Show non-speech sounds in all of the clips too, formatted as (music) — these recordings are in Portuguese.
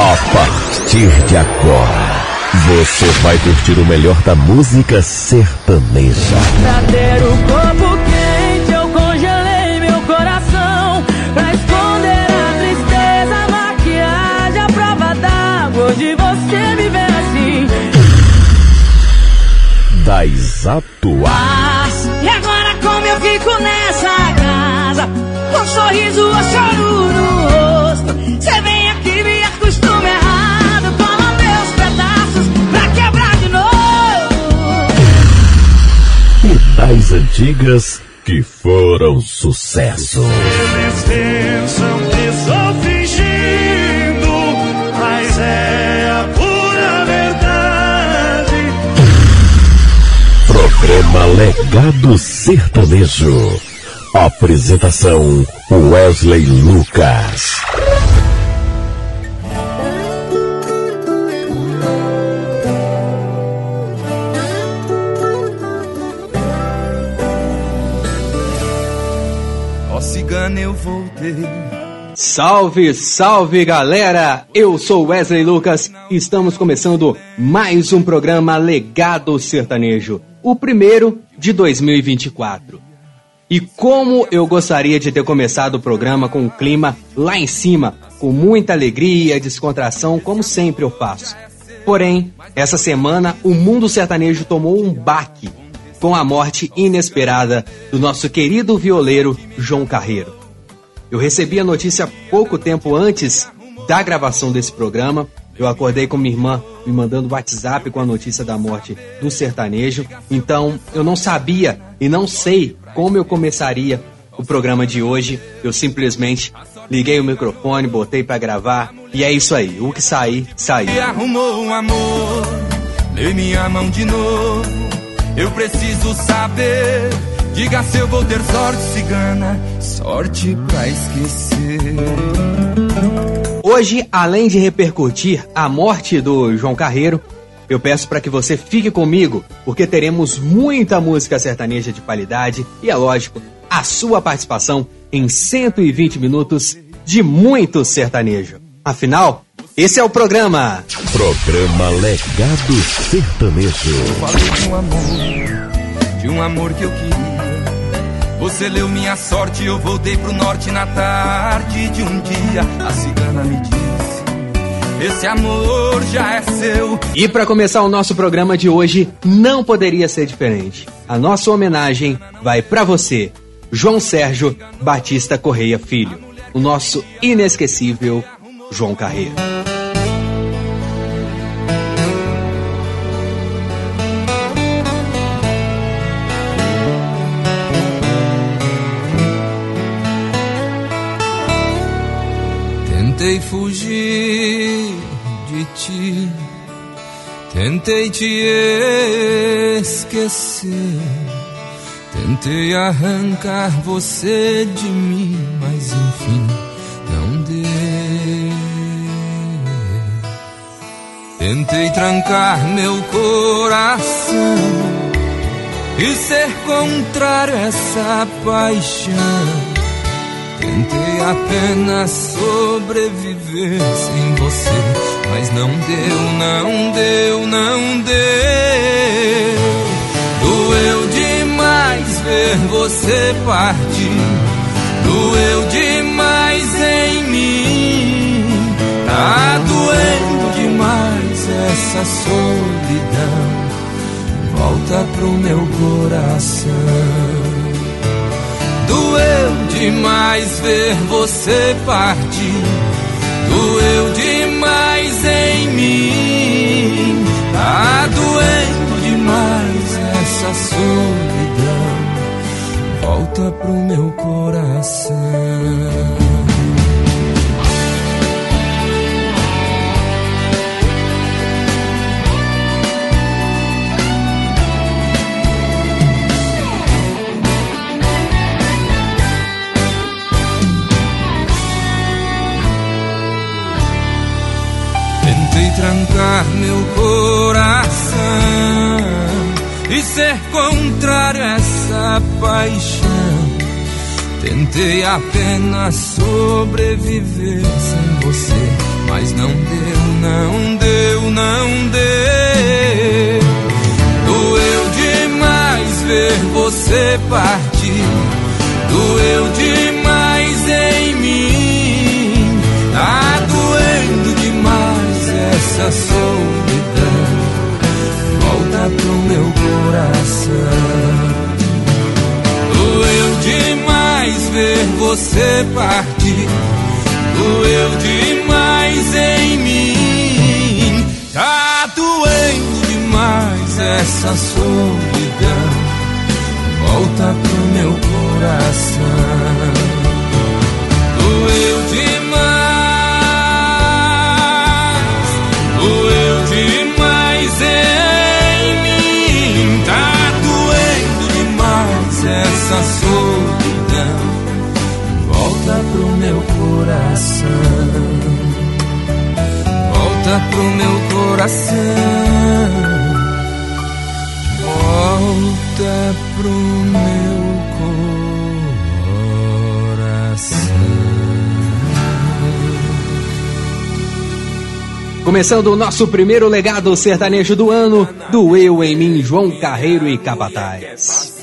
A partir de agora, você vai curtir o melhor da música sertaneja. Pra ter o corpo quente, eu congelei meu coração. Pra esconder a tristeza, a maquiagem, a prova d'água. Hoje você me vê assim. Das atuais. E agora como eu fico nessa casa? Com um sorriso ou choro no rosto. Das antigas que foram sucesso. Eles pensam que estou fingindo, mas é a pura verdade. Programa Legado Sertanejo. Apresentação Wesley Lucas. Eu voltei. Salve, salve galera! Eu sou Wesley Lucas e estamos começando mais um programa Legado Sertanejo, o primeiro de 2024. E como eu gostaria de ter começado o programa com um clima lá em cima, com muita alegria e descontração, como sempre eu faço. Porém, essa semana o mundo sertanejo tomou um baque com a morte inesperada do nosso querido violeiro João Carreiro. Eu recebi a notícia pouco tempo antes da gravação desse programa. Eu acordei com minha irmã me mandando WhatsApp com a notícia da morte do sertanejo. Então eu não sabia e não sei como eu começaria o programa de hoje. Eu simplesmente liguei o microfone, botei pra gravar e é isso aí. O que sair, E saiu. arrumou um amor, dei minha mão de novo. Eu preciso saber, diga se eu vou ter sorte cigana, sorte pra esquecer. Hoje, além de repercutir a morte do João Carreiro, eu peço para que você fique comigo, porque teremos muita música sertaneja de qualidade e, é lógico, a sua participação em 120 minutos de muito sertanejo. Afinal, esse é o programa. Programa Legado Sertanejo. Falei de um amor, de um amor que eu queria. Você leu minha sorte, eu voltei pro norte na tarde de um dia. A cigana me disse: Esse amor já é seu. E para começar o nosso programa de hoje, não poderia ser diferente. A nossa homenagem vai para você, João Sérgio Batista Correia Filho, o nosso inesquecível João Carreiro. Tentei fugir de ti, tentei te esquecer, tentei arrancar você de mim, mas enfim não deu. Tentei trancar meu coração e ser contrário a essa paixão. Tentei apenas sobreviver sem você, mas não deu, não deu, não deu. Doeu demais ver você partir, doeu demais em mim. Tá doendo demais essa solidão. Volta pro meu coração. Doeu demais ver você partir. Doeu demais em mim. Tá doendo demais essa solidão. Volta pro meu coração. trancar meu coração e ser contrário a essa paixão. Tentei apenas sobreviver sem você, mas não deu, não deu, não deu. Doeu demais ver você partir, doeu demais essa solidão. Volta pro meu coração. Doeu demais ver você partir. Doeu demais em mim, tá doendo demais essa solidão volta pro meu coração. Doeu demais, coração. Volta pro meu coração volta pro meu coração. Começando o nosso primeiro legado sertanejo do ano, do Eu em Mim, João Carreiro e Capataz.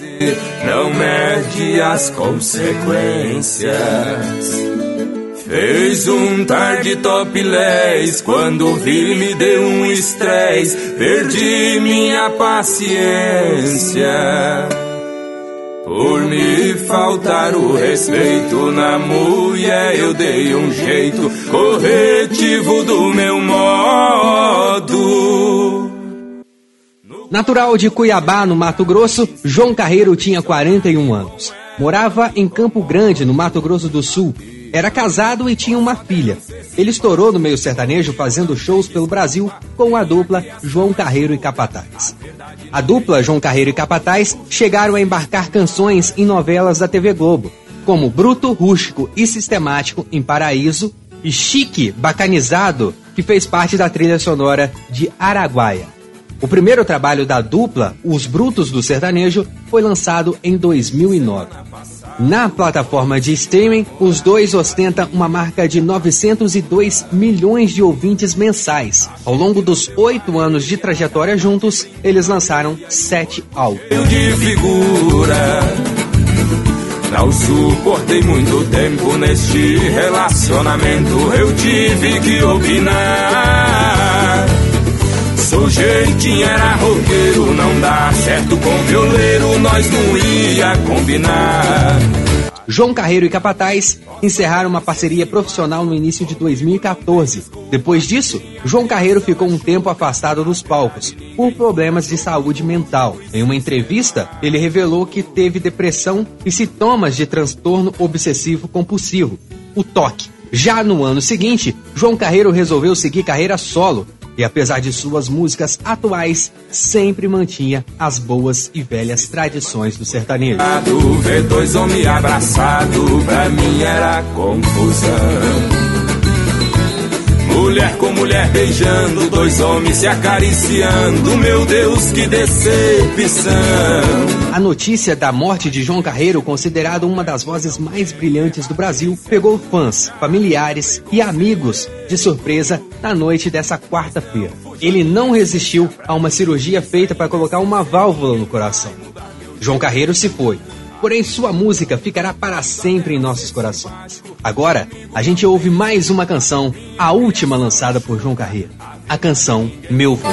Não mede as consequências. Fez um tarde topless Quando vi me deu um estresse Perdi minha paciência. Por me faltar o respeito na mulher Eu dei um jeito corretivo do meu modo. Natural de Cuiabá, no Mato Grosso, João Carreiro tinha 41 anos. Morava em Campo Grande, no Mato Grosso do Sul, era casado e tinha uma filha. Ele estourou no meio sertanejo fazendo shows pelo Brasil com a dupla João Carreiro e Capataz. A dupla João Carreiro e Capataz chegaram a embarcar canções em novelas da TV Globo, como Bruto, Rústico e Sistemático em Paraíso e Chique, Bacanizado, que fez parte da trilha sonora de Araguaia. O primeiro trabalho da dupla, Os Brutos do Sertanejo, foi lançado em 2009. Na plataforma de streaming, os dois ostentam uma marca de 902 milhões de ouvintes mensais. Ao longo dos oito anos de trajetória juntos, eles lançaram sete álbuns. de figura. Não suportei muito tempo neste relacionamento. Eu tive que opinar. Sou jeitinho, era roqueiro, não dá certo com violeiro, nós não ia combinar. João Carreiro e Capataz encerraram uma parceria profissional no início de 2014. Depois disso, João Carreiro ficou um tempo afastado dos palcos por problemas de saúde mental. Em uma entrevista, ele revelou que teve depressão e sintomas de transtorno obsessivo compulsivo, o TOC. Já no ano seguinte, João Carreiro resolveu seguir carreira solo e apesar de suas músicas atuais, sempre mantinha as boas e velhas tradições do sertanejo. Ver dois homens abraçados, pra mim era confusão. Mulher com mulher beijando, dois homens se acariciando. Meu Deus, que decepção! A notícia da morte de João Carreiro, considerado uma das vozes mais brilhantes do Brasil, pegou fãs, familiares e amigos de surpresa na noite dessa quarta-feira. Ele não resistiu a uma cirurgia feita para colocar uma válvula no coração. João Carreiro se foi, porém sua música ficará para sempre em nossos corações. Agora, a gente ouve mais uma canção, a última lançada por João Carreiro, a canção Meu Vô.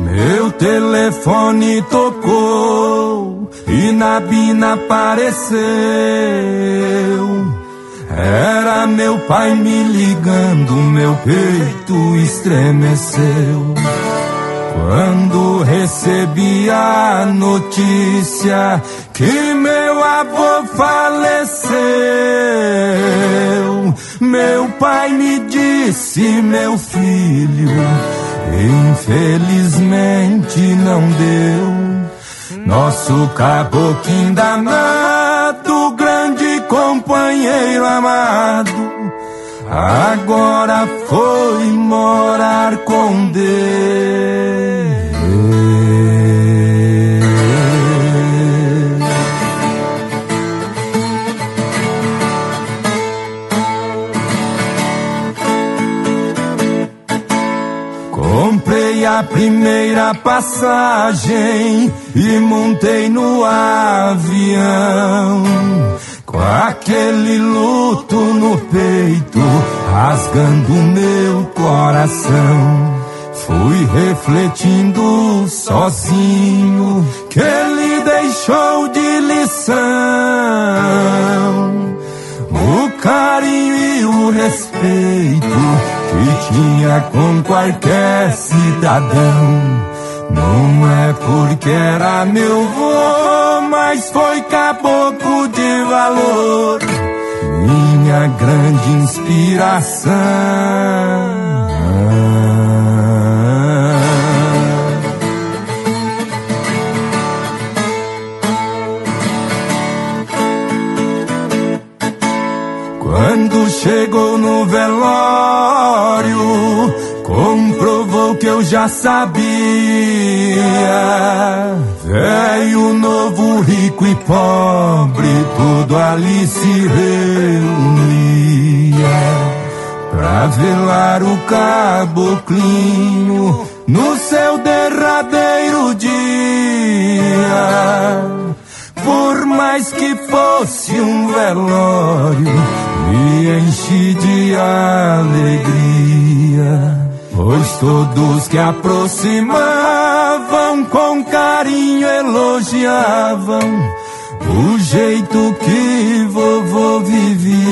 Meu telefone tocou e na bina apareceu. Era meu pai me ligando, meu peito estremeceu. Quando recebi a notícia que meu avô faleceu, meu pai me disse, meu filho, infelizmente não deu. Nosso caboclo danado, grande companheiro amado, agora foi morar com Deus. Comprei a primeira passagem e montei no avião. Com aquele luto no peito, rasgando meu coração. Fui refletindo sozinho que ele deixou de lição o carinho e o respeito que tinha com qualquer cidadão. Não é porque era meu vô, mas foi caboclo de valor, minha grande inspiração. Quando chegou no velório, comprovou que eu já sabia. Velho, novo, rico e pobre, tudo ali se reunia. Pra velar o caboclinho no seu derradeiro dia. Por mais que fosse um velório, me enchi de alegria. Pois todos que aproximavam com carinho elogiavam o jeito que vovô vivia.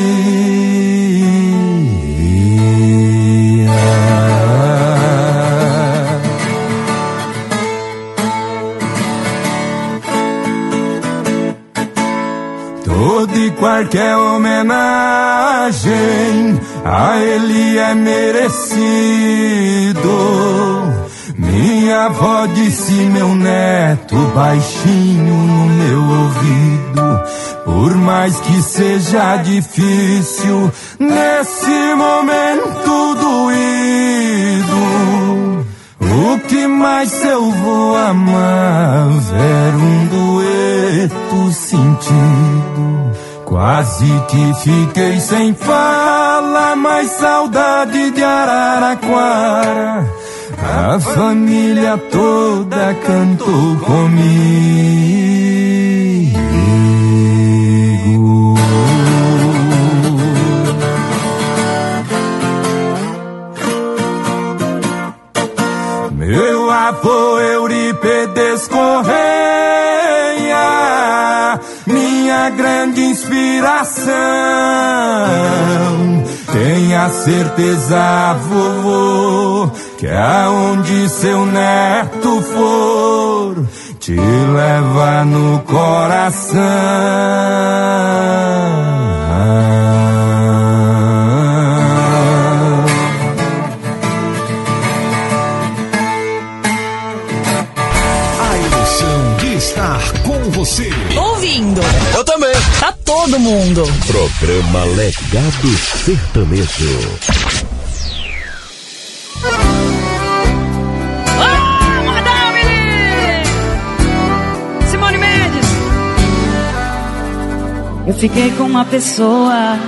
Toda e qualquer homenagem a ele é merecido. Minha avó disse, meu neto, baixinho no meu ouvido. Por mais que seja difícil, nesse momento doído. O que mais eu vou amar? Ver um dueto sentido. Quase que fiquei sem fala, mas saudade de Araraquara. A família toda cantou comigo. Meu avô Euripedes Correia, minha grande inspiração. Tenha certeza, vovô, que aonde seu neto for, te leva no coração. Estar com você. Ouvindo. Eu também. Tá todo mundo. Programa Legado Sertanejo. Ah, Madame! Simone Mendes! Eu fiquei com uma pessoa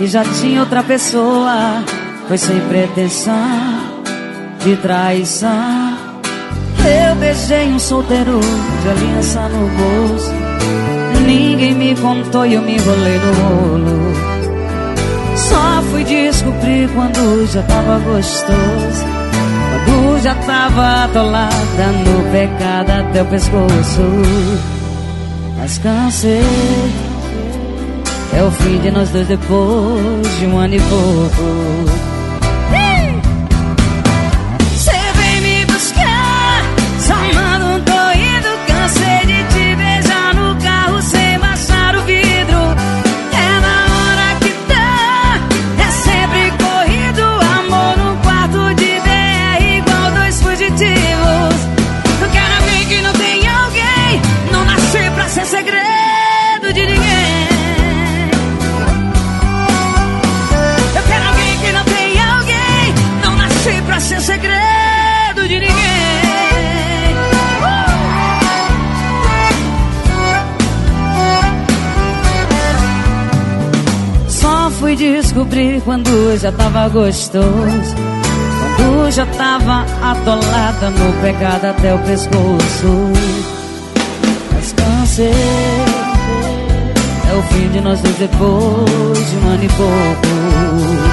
e já tinha outra pessoa. Foi sem pretensão de traição. Eu beijei um solteiro de aliança no bolso. Ninguém me contou e eu me enrolei no rolo. Só fui descobrir quando já tava gostoso. Quando já tava atolada no pecado até o pescoço. Mas cansei. É o fim de nós dois depois de um ano e pouco. Fui descobrir quando já tava gostoso. Tu já tava atolada no pecado até o pescoço. Mas cansei. É o fim de nós dois depois de um ano e pouco.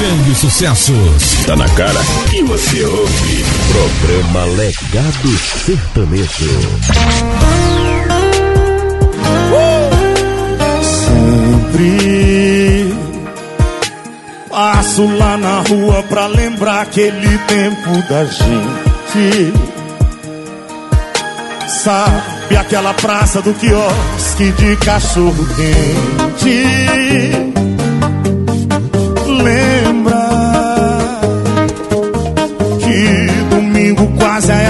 Grandes sucessos. Tá na cara que você ouve. Programa Legado Sertanejo. Sempre passo lá na rua pra lembrar aquele tempo da gente. Sabe aquela praça do quiosque de cachorro quente?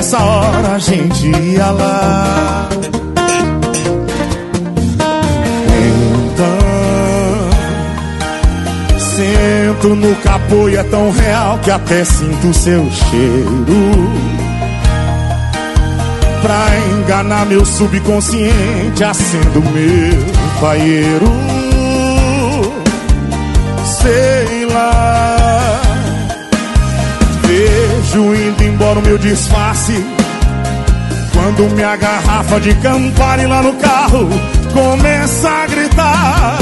Quase a essa hora a gente ia lá. Então, sento no capô e é tão real que até sinto seu cheiro. Pra enganar meu subconsciente, acendo meu paieiro. Sei lá, vejo indo embora o meu disfarce. Quando minha garrafa de Campari lá no carro começa a gritar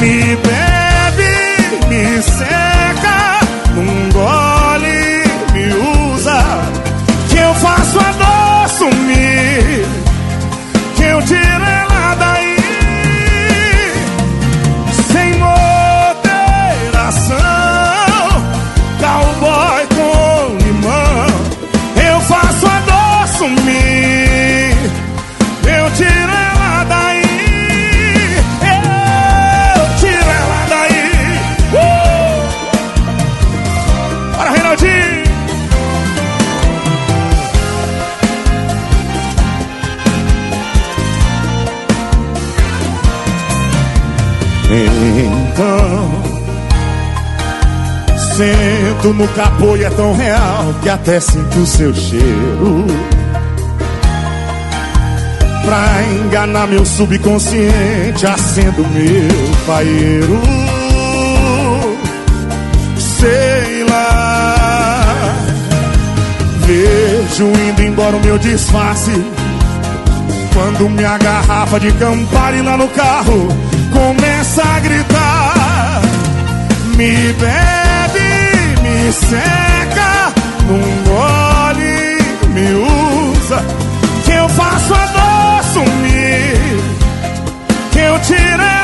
Me bebe, me seca, num gole, me usa Que eu faço a dor sumir Que eu tiro Sento no capô e é tão real que até sinto o seu cheiro. Pra enganar meu subconsciente, acendo meu paeiro. Sei lá, vejo indo embora o meu disfarce. Quando minha garrafa de Campari lá no carro começa a gritar Me bebe, me seca, num gole, me usa. Que eu faço a dor sumir Que eu tiro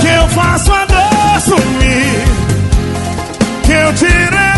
Que eu faço a dor sumir Que eu tiro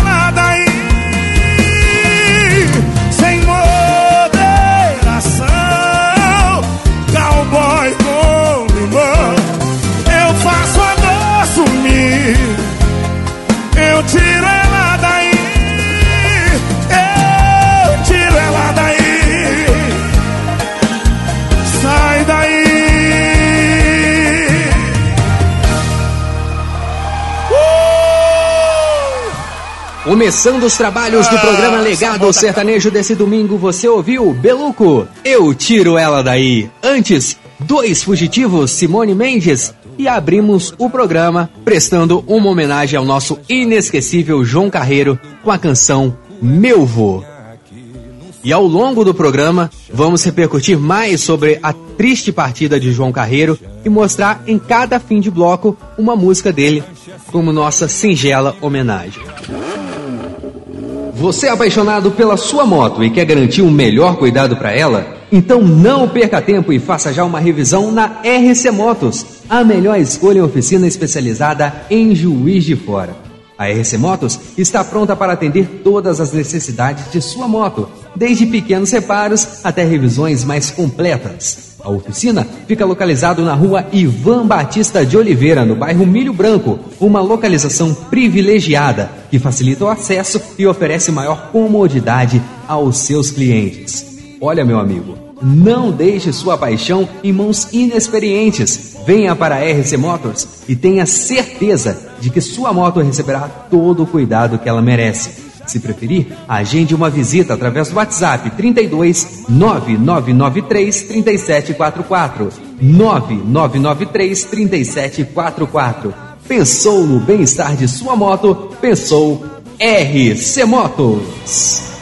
Começando os trabalhos do programa Legado Sertanejo desse domingo, você ouviu Beluco? Eu tiro ela daí. Antes, dois fugitivos, Simone Mendes. E abrimos o programa prestando uma homenagem ao nosso inesquecível João Carreiro com a canção Meu Vô. E ao longo do programa, vamos repercutir mais sobre a triste partida de João Carreiro e mostrar em cada fim de bloco uma música dele como nossa singela homenagem. Você é apaixonado pela sua moto e quer garantir um melhor cuidado para ela? Então não perca tempo e faça já uma revisão na RC Motos, a melhor escolha em oficina especializada em Juiz de Fora. A RC Motos está pronta para atender todas as necessidades de sua moto, desde pequenos reparos até revisões mais completas. A oficina fica localizado na rua Ivan Batista de Oliveira, no bairro Milho Branco, uma localização privilegiada que facilita o acesso e oferece maior comodidade aos seus clientes. Olha, meu amigo, não deixe sua paixão em mãos inexperientes. Venha para a RC Motors e tenha certeza de que sua moto receberá todo o cuidado que ela merece. Se preferir, agende uma visita através do WhatsApp 32 9993 3744. 9993 3744. Pensou no bem-estar de sua moto? Pensou RC Motos.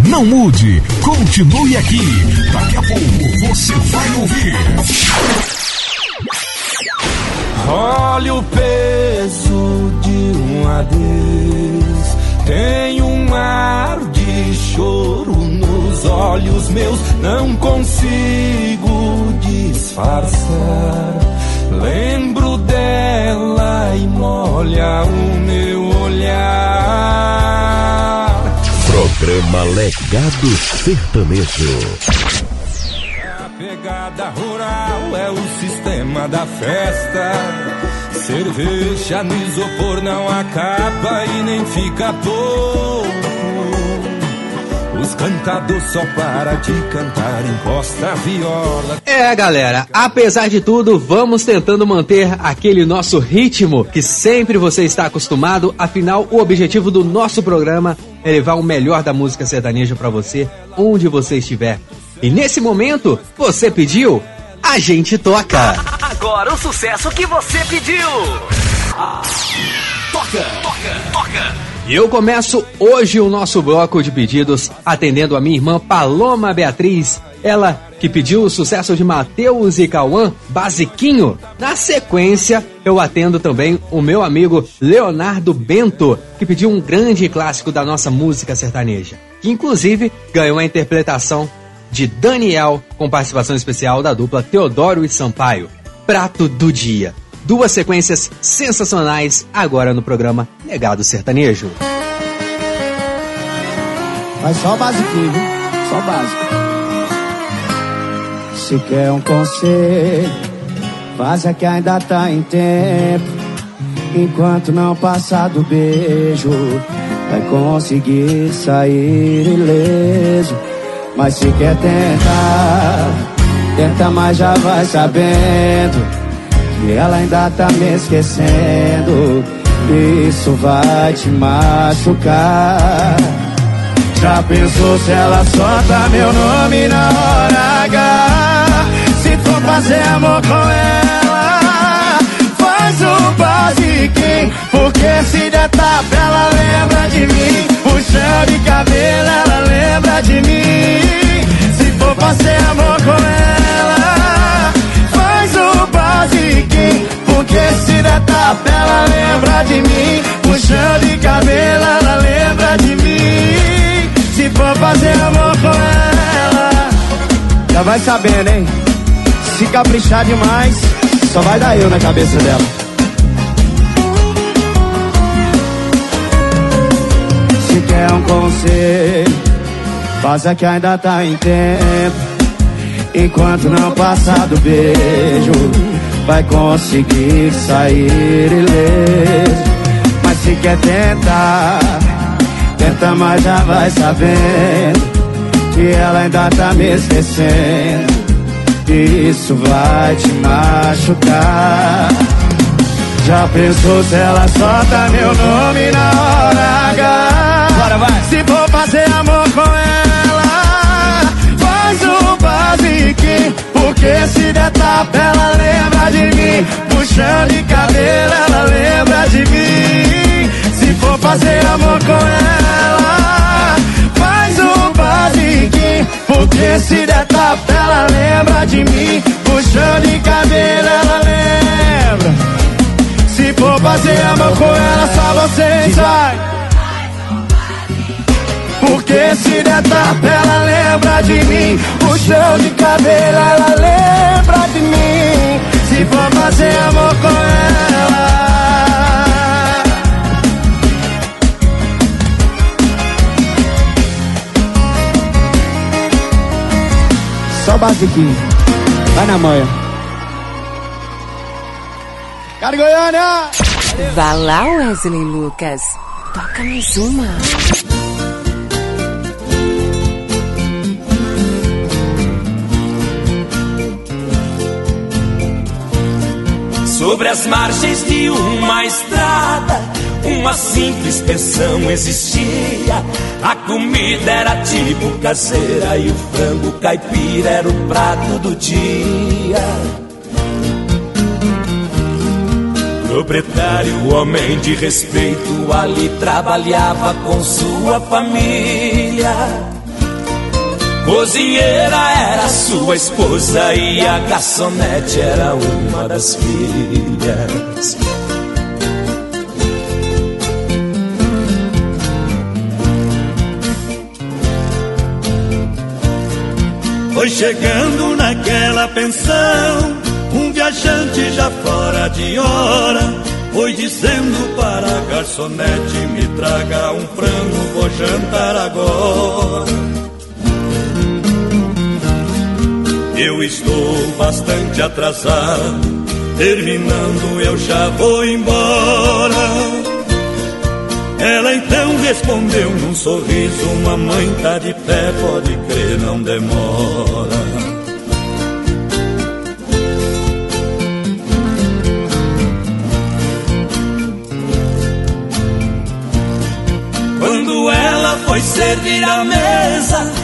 Não mude, continue aqui. Daqui a pouco você vai ouvir. Olha o peso de um adeus. Tem um ar de choro nos olhos meus. Não consigo disfarçar. Lembro dela e molha o meu olhar. Programa Legado Sertanejo. Pegada rural é o sistema da festa. Cerveja no isopor não acaba e nem fica pouco. Os cantadores só para de cantar, encosta a viola. É, galera, apesar de tudo, vamos tentando manter aquele nosso ritmo que sempre você está acostumado. Afinal, o objetivo do nosso programa é levar o melhor da música sertaneja para você, onde você estiver. E nesse momento, você pediu, a gente toca. (laughs) Agora o sucesso que você pediu. Toca, toca, toca. E eu começo hoje o nosso bloco de pedidos atendendo a minha irmã Paloma Beatriz, ela que pediu o sucesso de Matheus e Cauã, Basiquinho. Na sequência, eu atendo também o meu amigo Leonardo Bento, que pediu um grande clássico da nossa música sertaneja, que inclusive ganhou a interpretação de Daniel, com participação especial da dupla Teodoro e Sampaio. Prato do Dia. Duas sequências sensacionais agora no programa Legado Sertanejo. Mas só o basiquinho, viu? Só básico. Se quer um conselho, faz é que ainda tá em tempo. Enquanto não passar do beijo, vai conseguir sair ileso. Mas se quer tentar, tenta, mas já vai sabendo que ela ainda tá me esquecendo. Isso vai te machucar. Já pensou se ela solta meu nome na hora H? Se for fazer amor com ela, faz o basiquinho. Porque se der tapa, ela lembra de mim. Puxão de cabelo, ela lembra de mim. Se for fazer amor com ela, faz o basiquinho. Porque se der tapa, ela lembra de mim. Puxão de cabelo, ela lembra de mim. Se for fazer amor com ela, já vai sabendo, hein? Se caprichar demais, só vai dar eu na cabeça dela. Se quer um conselho, faça que ainda tá em tempo. Enquanto não passar do beijo, vai conseguir sair ileso. Mas se quer tentar, tenta, mas já vai sabendo que ela ainda tá me esquecendo. Isso vai te machucar. Já pensou se ela solta meu nome na hora H? Bora, vai. Se for fazer amor se der tapa, ela lembra de mim. Puxando de cabelo, ela lembra de mim. Se for fazer amor com ela, faz o basiquinho. Porque se der tapa, ela lembra de mim. Puxando de cabelo, ela lembra. Se for fazer amor com ela, só você sai. Porque se der tapa, ela lembra de mim. Puxão de cabelo, ela lembra de mim. Se for fazer amor com ela. Só basiquinho. Vai na manha. Cara Goiânia! Vá lá, Wesley Lucas. Toca mais uma. Sobre as margens de uma estrada, uma simples pensão existia. A comida era tipo caseira e o frango caipira era o prato do dia. Proprietário, homem de respeito, ali trabalhava com sua família. Cozinheira era sua esposa e a garçonete era uma das filhas. Foi chegando naquela pensão, um viajante já fora de hora. Foi dizendo para a garçonete: Me traga um frango, vou jantar agora. Eu estou bastante atrasado. Terminando, eu já vou embora. Ela então respondeu num sorriso: Mamãe tá de pé, pode crer, não demora. Quando ela foi servir a mesa,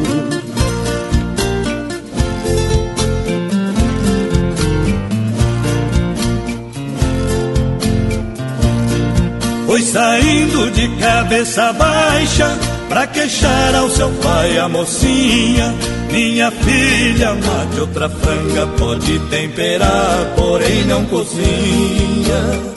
Saindo de cabeça baixa pra queixar ao seu pai a mocinha. Minha filha, mate outra franga, pode temperar, porém não cozinha.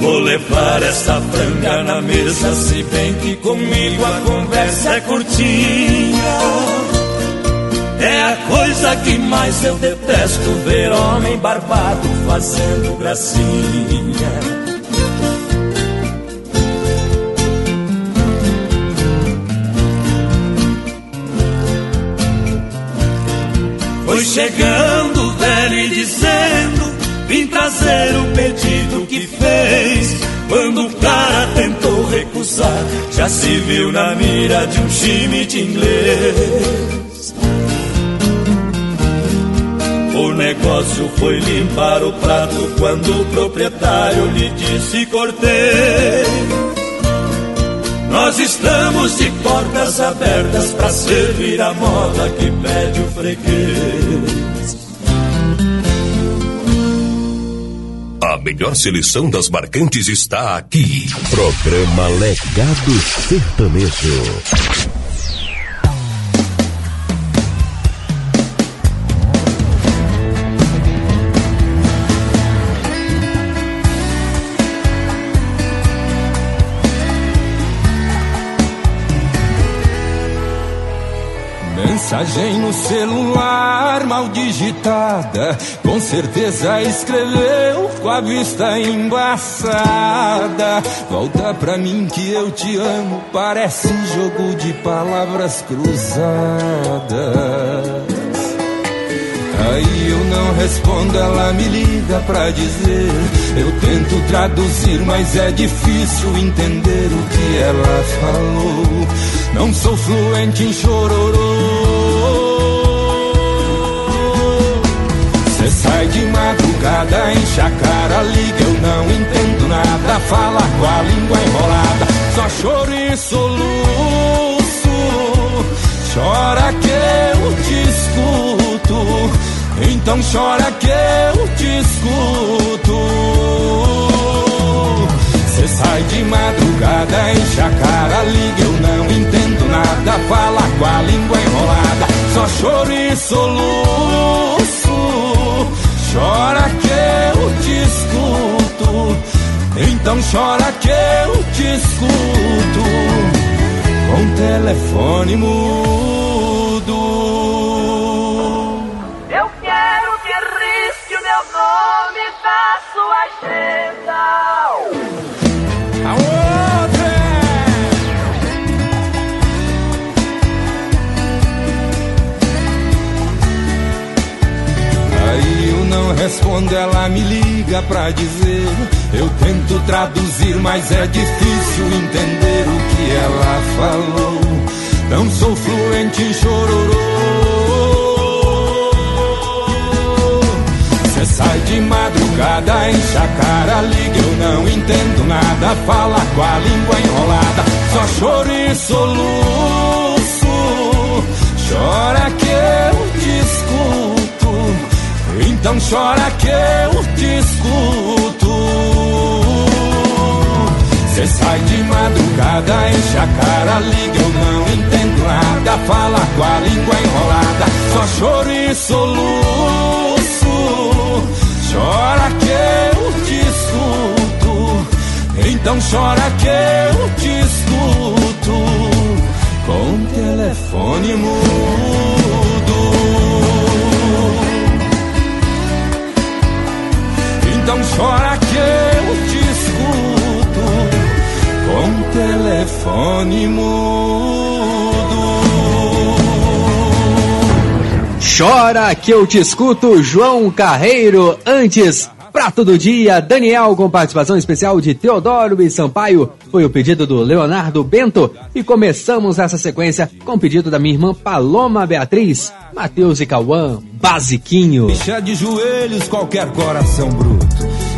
Vou levar essa franga na mesa, se bem que comigo a conversa é curtinha. É a coisa que mais eu detesto ver homem barbado fazendo gracinha. Foi chegando velho e dizendo: Vim trazer o pedido que fez. Quando o cara tentou recusar, já se viu na mira de um time de inglês. Negócio foi limpar o prato quando o proprietário lhe disse: Cortei. Nós estamos de portas abertas para servir a moda que pede o freguês. A melhor seleção das marcantes está aqui. Programa Legado Sertanejo. Mensagem no celular, mal digitada, com certeza escreveu com a vista embaçada. Volta pra mim que eu te amo, parece jogo de palavras cruzadas. Aí eu não respondo, ela me liga pra dizer. Eu tento traduzir, mas é difícil entender o que ela falou. Não sou fluente em chororô. Sai de madrugada, enche a cara, liga, eu não entendo nada. Fala com a língua enrolada, só choro e soluço. Chora que eu te escuto. Então chora que eu te escuto. Cê sai de madrugada, enche a cara, liga, eu não entendo nada. Fala com a língua enrolada, só choro e soluço. Chora que eu te escuto. Então chora que eu te escuto. Com telefone mudo. Respondo, ela me liga pra dizer. Eu tento traduzir, mas é difícil entender o que ela falou. Não sou fluente em chororô. Cê sai de madrugada, enche a cara, liga, eu não entendo nada. Fala com a língua enrolada, só choro e soluço. Chora que eu. Então chora que eu te escuto. Cê sai de madrugada, enche a cara, liga, eu não entendo nada. Fala com a língua enrolada, só choro e soluço. Chora que eu te escuto. Então chora que eu te escuto. Com telefone mudo. Então chora que eu te escuto com telefone mudo. Chora que eu te escuto, João Carreiro. Antes, Prato do Dia, Daniel, com participação especial de Teodoro e Sampaio. Foi o pedido do Leonardo Bento. E começamos essa sequência com o pedido da minha irmã Paloma Beatriz, Matheus e Cauã, Basiquinho. Deixa de joelhos qualquer coração bruto.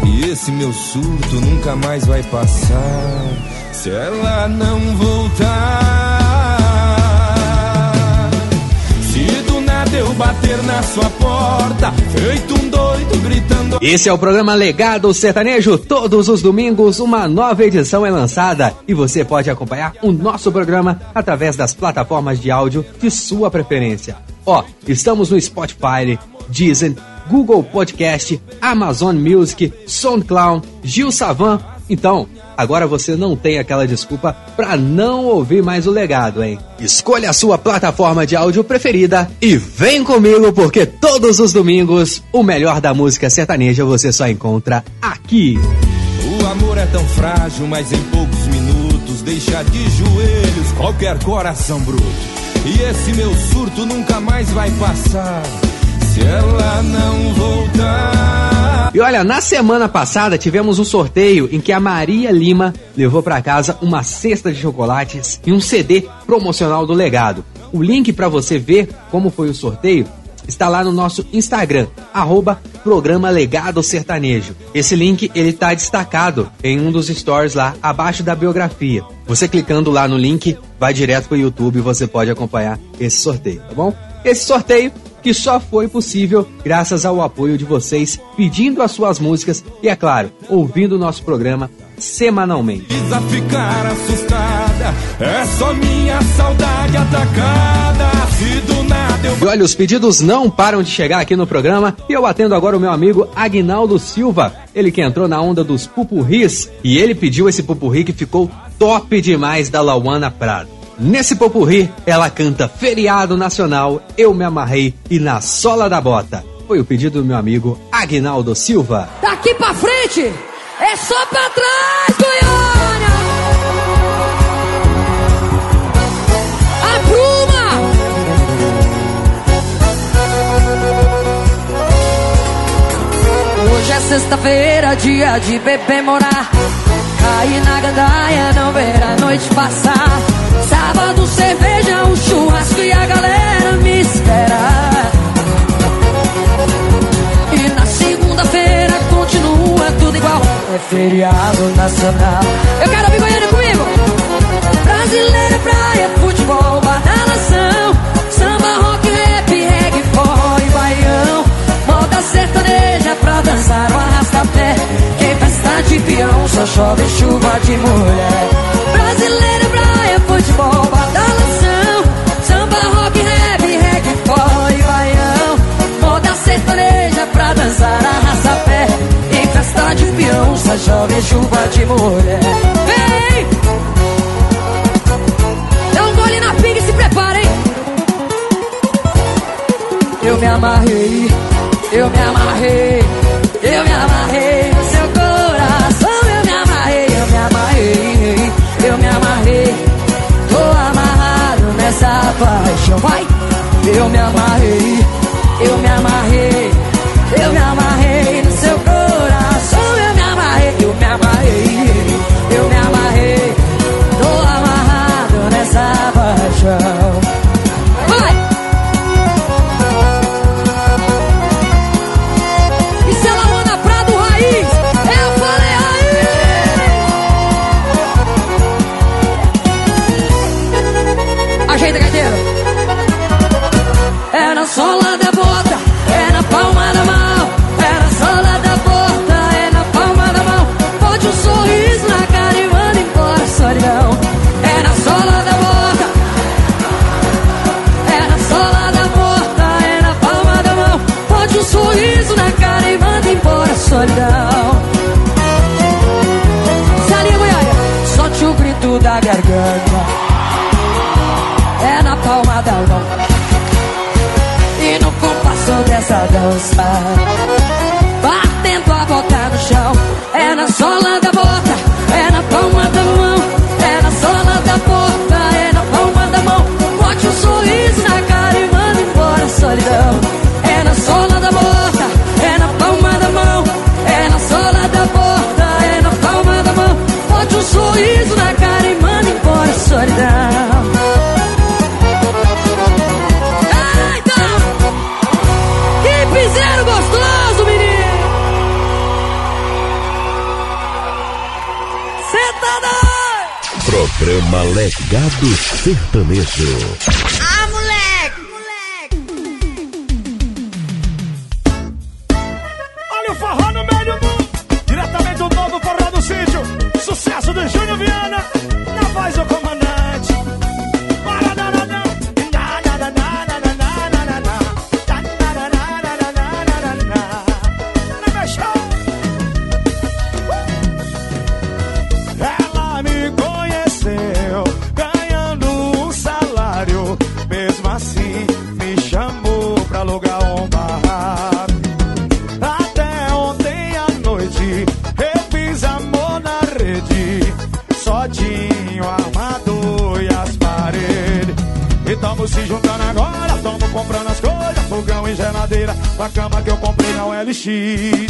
E esse meu surto nunca mais vai passar. Se ela não voltar. Bater na sua porta, feito um doido gritando. Esse é o programa Legado Sertanejo. Todos os domingos, uma nova edição é lançada e você pode acompanhar o nosso programa através das plataformas de áudio de sua preferência. Ó, estamos no Spotify, Deezer, Google Podcast, Amazon Music, SoundCloud, Gil Savan. Então, agora você não tem aquela desculpa para não ouvir mais o legado, hein? Escolha a sua plataforma de áudio preferida e vem comigo porque todos os domingos o melhor da música sertaneja você só encontra aqui. O amor é tão frágil, mas em poucos minutos deixa de joelhos qualquer coração bruto. E esse meu surto nunca mais vai passar se ela não voltar. E olha, na semana passada tivemos um sorteio em que a Maria Lima levou para casa uma cesta de chocolates e um CD promocional do legado. O link para você ver como foi o sorteio está lá no nosso Instagram, arroba Programa Legado Sertanejo. Esse link ele está destacado em um dos stories lá abaixo da biografia. Você clicando lá no link, vai direto para o YouTube e você pode acompanhar esse sorteio, tá bom? Esse sorteio que só foi possível graças ao apoio de vocês pedindo as suas músicas e, é claro, ouvindo o nosso programa semanalmente. Precisa ficar assustada, é só minha saudade atacada. E olha, os pedidos não param de chegar aqui no programa e eu atendo agora o meu amigo Agnaldo Silva, ele que entrou na onda dos pupurris e ele pediu esse pupurri que ficou top demais da Lauana Prado. Nesse popurri, ela canta Feriado Nacional, Eu Me Amarrei e Na Sola da Bota. Foi o pedido do meu amigo Agnaldo Silva. Daqui pra frente é só pra trás, Goiânia! Hoje é sexta-feira, dia de beber morar. Cair na gandaia, não ver a noite passar. Sábado, cerveja, um churrasco e a galera me espera. E na segunda-feira continua tudo igual. É feriado nacional. Eu quero ouvir Goiânia comigo. Brasileira, praia, futebol, badalação. Samba, rock, rap, reggae, forró e baião. Moda sertaneja pra dançar o arrasta-pé. Quem festa de peão só chove chuva de mulher. Brasileira, futebol, badalação. Samba, rock, rap, reggae, forró e baião. Moda sertaneja pra dançar arrasta-pé. Em festa de peão só chove chuva de mulher. Vem! Dá um gole na pinga e se prepara, hein? Eu me amarrei, eu me amarrei, eu me amarrei nessa paixão, vai. Eu me amarrei, eu me amarrei, compasso dessa dança, batendo a boca no chão. É na sola da bota, Programa Legado Sertanejo. she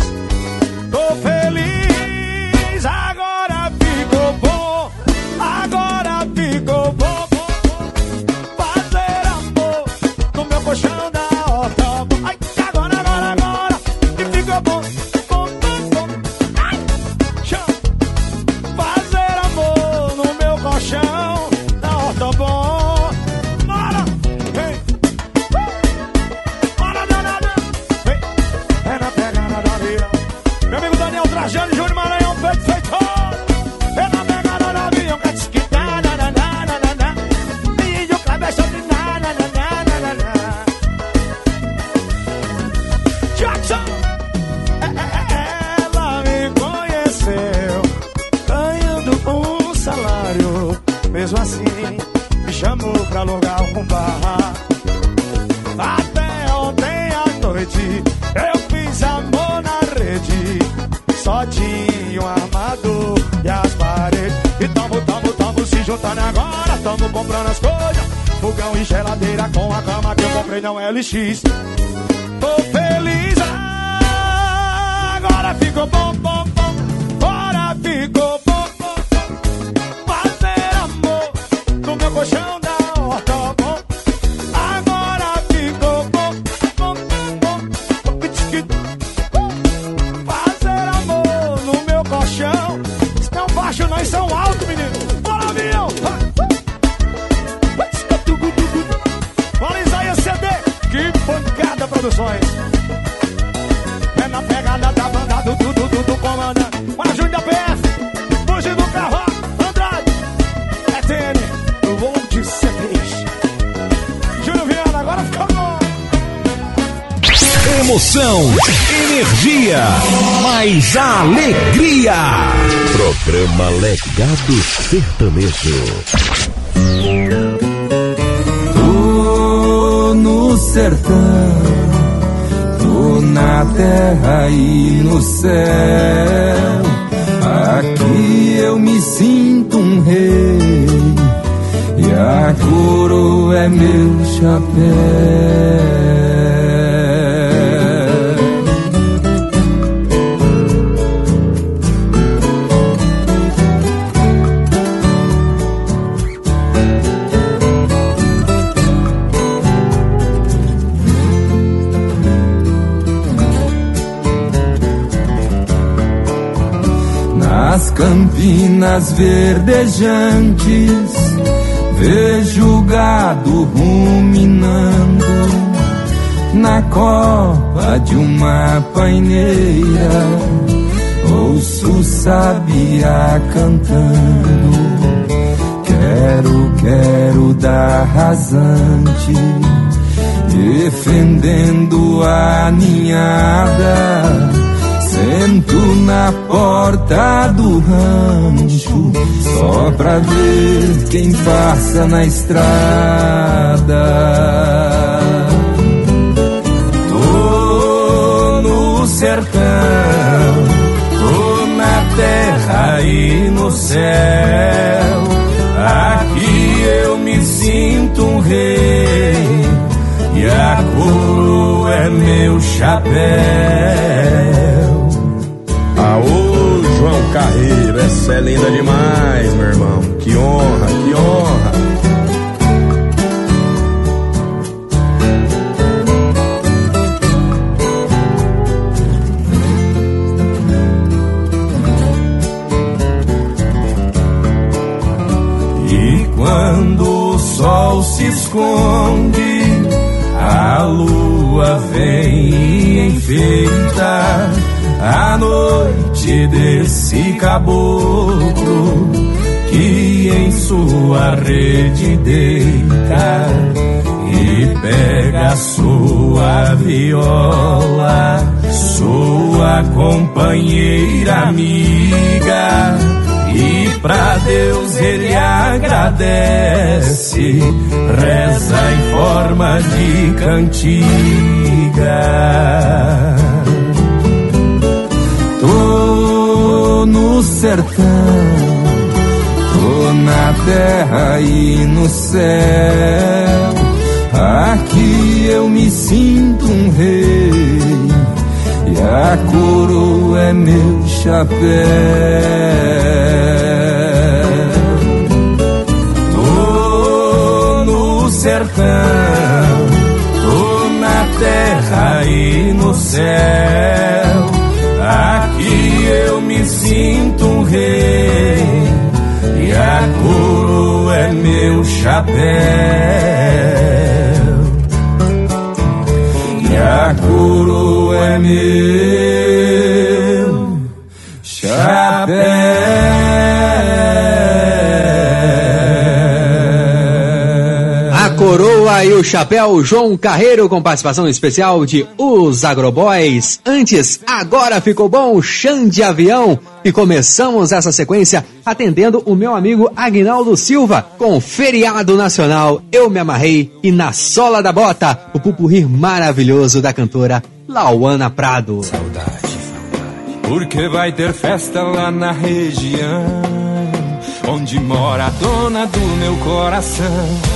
Sertanejo. Tô no sertão, tô na terra e no céu. Aqui eu me sinto um rei e a coroa é meu chapéu. Campinas verdejantes vejo o gado ruminando na copa de uma paineira. Ouço sabia cantando. Quero, quero dar rasante, defendendo a ninhada. Sento na porta do rancho só pra ver quem passa na estrada. Tô no sertão, tô na terra e no céu. Aqui eu me sinto um rei e a coroa é meu chapéu. Carreiro, essa é linda demais, meu irmão. Que honra, que honra. E quando o sol se esconde, a lua vem e enfeita a noite desse caboclo que em sua rede deita e pega sua viola, sua companheira amiga. E pra Deus ele agradece, reza em forma de cantiga. Sertão, tô na terra e no céu. Aqui eu me sinto um rei e a coroa é meu chapéu. Tô no sertão, tô na terra e no céu. Aqui eu me sinto um rei e a coroa é meu chapéu. E a coroa é meu chapéu. coroa e o chapéu João Carreiro com participação especial de Os Agroboys. Antes, agora ficou bom, chão de avião. E começamos essa sequência atendendo o meu amigo Agnaldo Silva com Feriado Nacional Eu Me Amarrei e Na Sola da Bota, o pupurri maravilhoso da cantora Lauana Prado. Saudade, porque vai ter festa lá na região onde mora a dona do meu coração.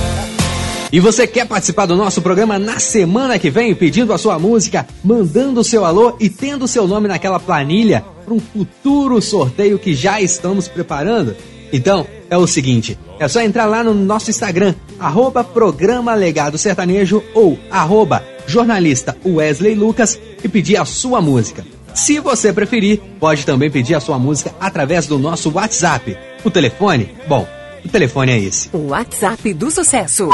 E você quer participar do nosso programa na semana que vem, pedindo a sua música, mandando o seu alô e tendo seu nome naquela planilha para um futuro sorteio que já estamos preparando? Então, é o seguinte, é só entrar lá no nosso Instagram, arroba Programa Legado Sertanejo ou arroba jornalista Wesley Lucas e pedir a sua música. Se você preferir, pode também pedir a sua música através do nosso WhatsApp. O telefone? Bom, o telefone é esse. O WhatsApp do sucesso.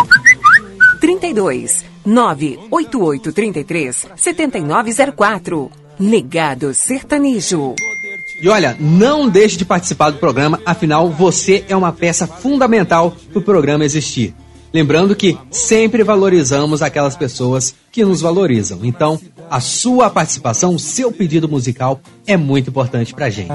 32 98833 7904. Legado Sertanejo. E olha, não deixe de participar do programa, afinal você é uma peça fundamental para o programa existir. Lembrando que sempre valorizamos aquelas pessoas que nos valorizam. Então, a sua participação, o seu pedido musical é muito importante pra gente.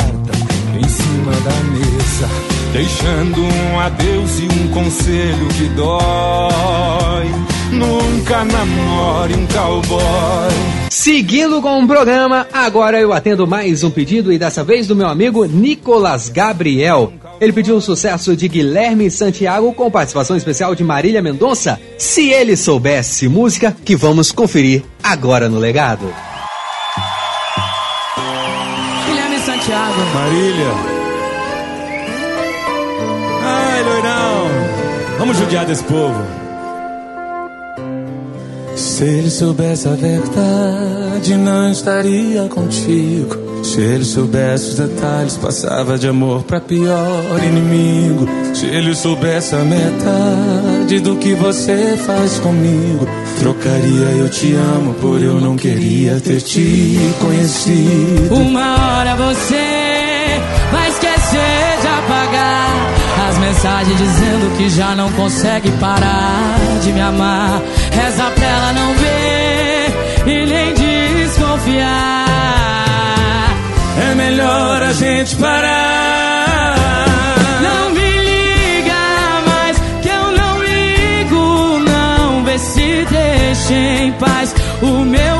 Em cima da mesa, deixando um adeus e um conselho que dói. Nunca namore um cowboy. Seguindo com o programa, agora eu atendo mais um pedido e dessa vez do meu amigo Nicolas Gabriel. Ele pediu o sucesso de Guilherme Santiago com participação especial de Marília Mendonça. Se ele soubesse música, que vamos conferir agora no legado. Marília. Ai, loirão. Vamos judiar desse povo. Se ele soubesse a verdade, não estaria contigo. Se ele soubesse os detalhes, passava de amor pra pior inimigo. Se ele soubesse a metade do que você faz comigo, trocaria eu te amo por eu não queria ter te conhecido. Uma hora você vai esquecer de apagar as mensagens dizendo que já não consegue parar de me amar. Reza pra ela não ver e nem desconfiar. É melhor a gente parar. Não me liga mais, que eu não ligo, não. Vê se deixa em paz o meu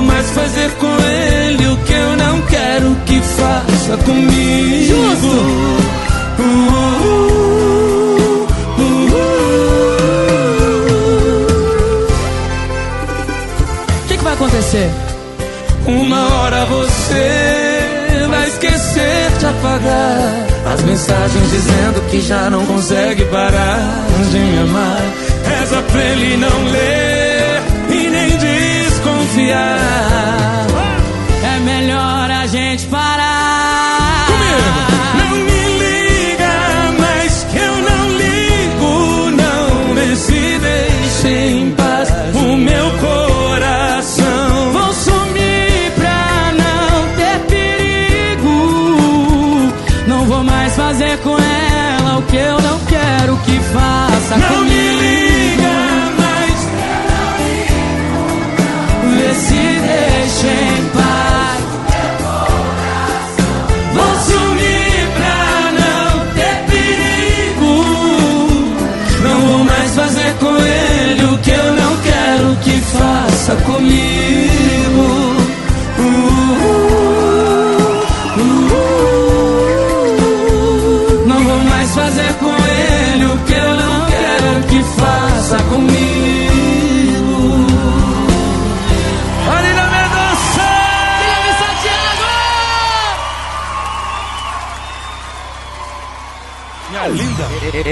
Vou mais fazer com ele o que eu não quero que faça comigo. Justo. Uh, uh, O que, que vai acontecer? Uma hora você vai esquecer de apagar as mensagens dizendo que já não consegue parar de me amar. Reza pra ele não ler desconfiar.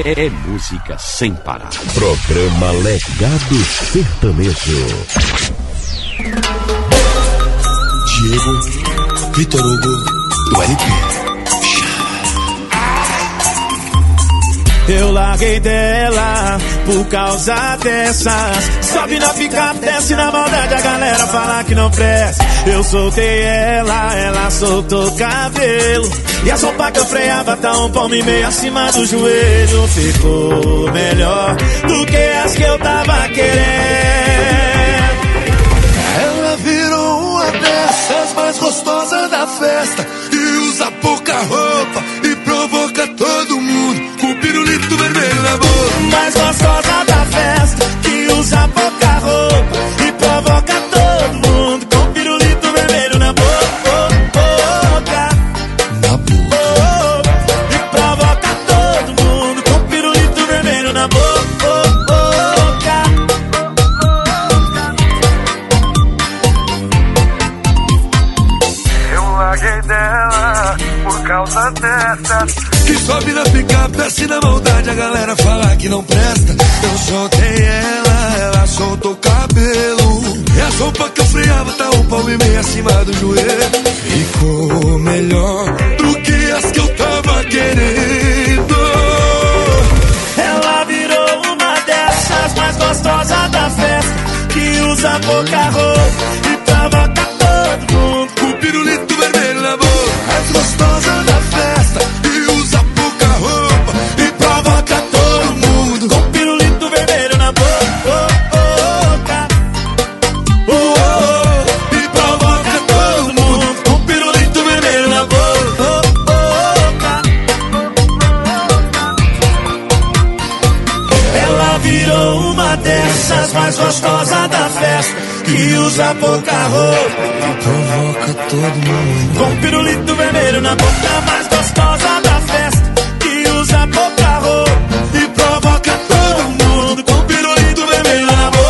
Linda! É música sem parar. Programa Legado Sertanejo. Diego, Vitor Hugo, do LP. Eu larguei dela por causa dessas. Sobe na pica, desce na maldade, a galera fala que não presta. Eu soltei ela, ela soltou cabelo. E a sopa que eu freava tá um palmo e meio acima do joelho. Ficou melhor do que as que eu tava querendo. Ela virou uma dessas mais gostosas da festa. Que não presta. Eu soltei ela, ela soltou o cabelo. E a sopa que eu freava tá um palmo e meio acima do joelho. Ficou melhor do que as que eu tava querendo. Ela virou uma dessas mais gostosas da festa, que usa pouca roupa e provoca todo mundo com pirulito vermelho na boca. Mais gostosa da festa que usa pouca roupa e provoca todo mundo com pirulito vermelho na boca. Mais gostosa da festa, que usa pouca roupa e provoca todo mundo com pirulito vermelho na boca.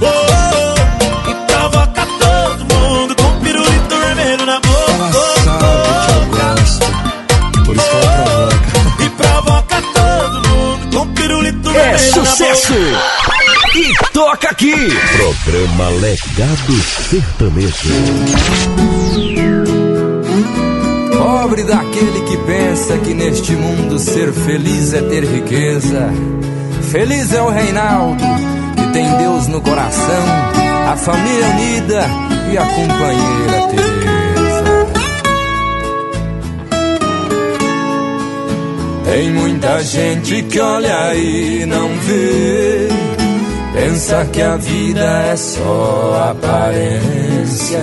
Oh, e provoca todo mundo com pirulito vermelho na boca. Ela sabe que eu gosto, por isso que ela provoca. E provoca todo mundo com pirulito vermelho É sucesso! na boca. E toca aqui! Programa Legado Sertanejo. Pobre daquele que pensa que neste mundo ser feliz é ter riqueza. Feliz é o Reinaldo, que tem Deus no coração, a família unida e a companheira Teresa. Tem muita gente que olha e não vê. Pensa que a vida é só aparência.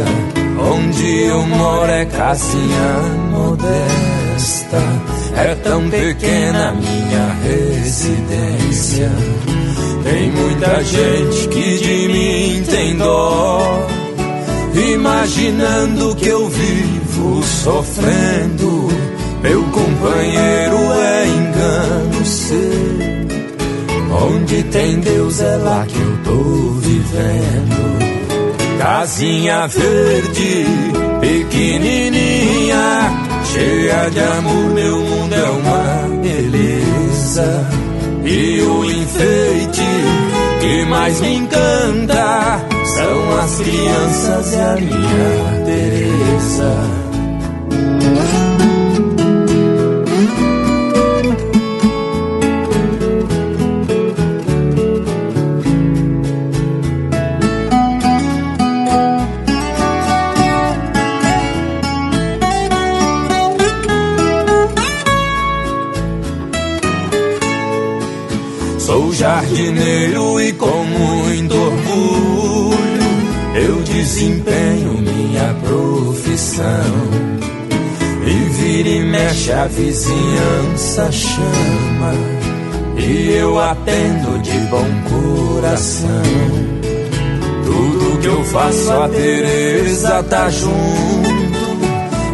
Onde eu moro é casinha modesta. É tão pequena minha residência. Tem muita gente que de mim tem dó. Imaginando que eu vivo sofrendo. Meu companheiro é engano seu. Onde tem Deus é lá que eu tô vivendo. Casinha verde, pequenininha, cheia de amor, meu mundo é uma beleza. E o enfeite que mais me encanta são as crianças e a minha Teresa. Jardineiro e com muito orgulho eu desempenho minha profissão. E vira e mexe a vizinhança chama e eu atendo de bom coração. Tudo que eu faço a Teresa tá junto.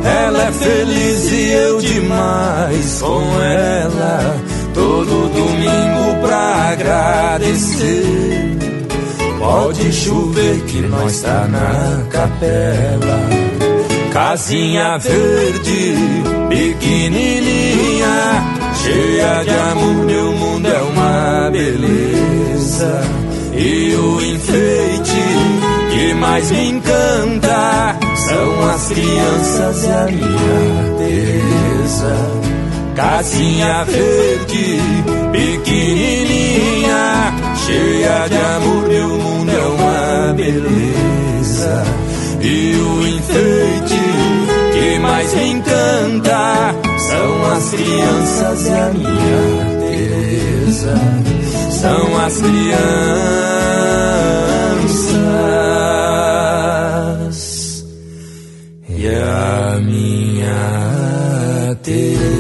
Ela é feliz e eu demais com ela. Todo domingo pra agradecer. Pode chover que nós tá na capela. Casinha verde, pequenininha, cheia de amor, meu mundo é uma beleza. E o enfeite que mais me encanta são as crianças e a minha Teresa. Casinha verde, pequenininha, cheia de amor, meu mundo é uma beleza. E o enfeite que mais me encanta são as crianças e a minha Teresa. São as crianças e a minha Teresa.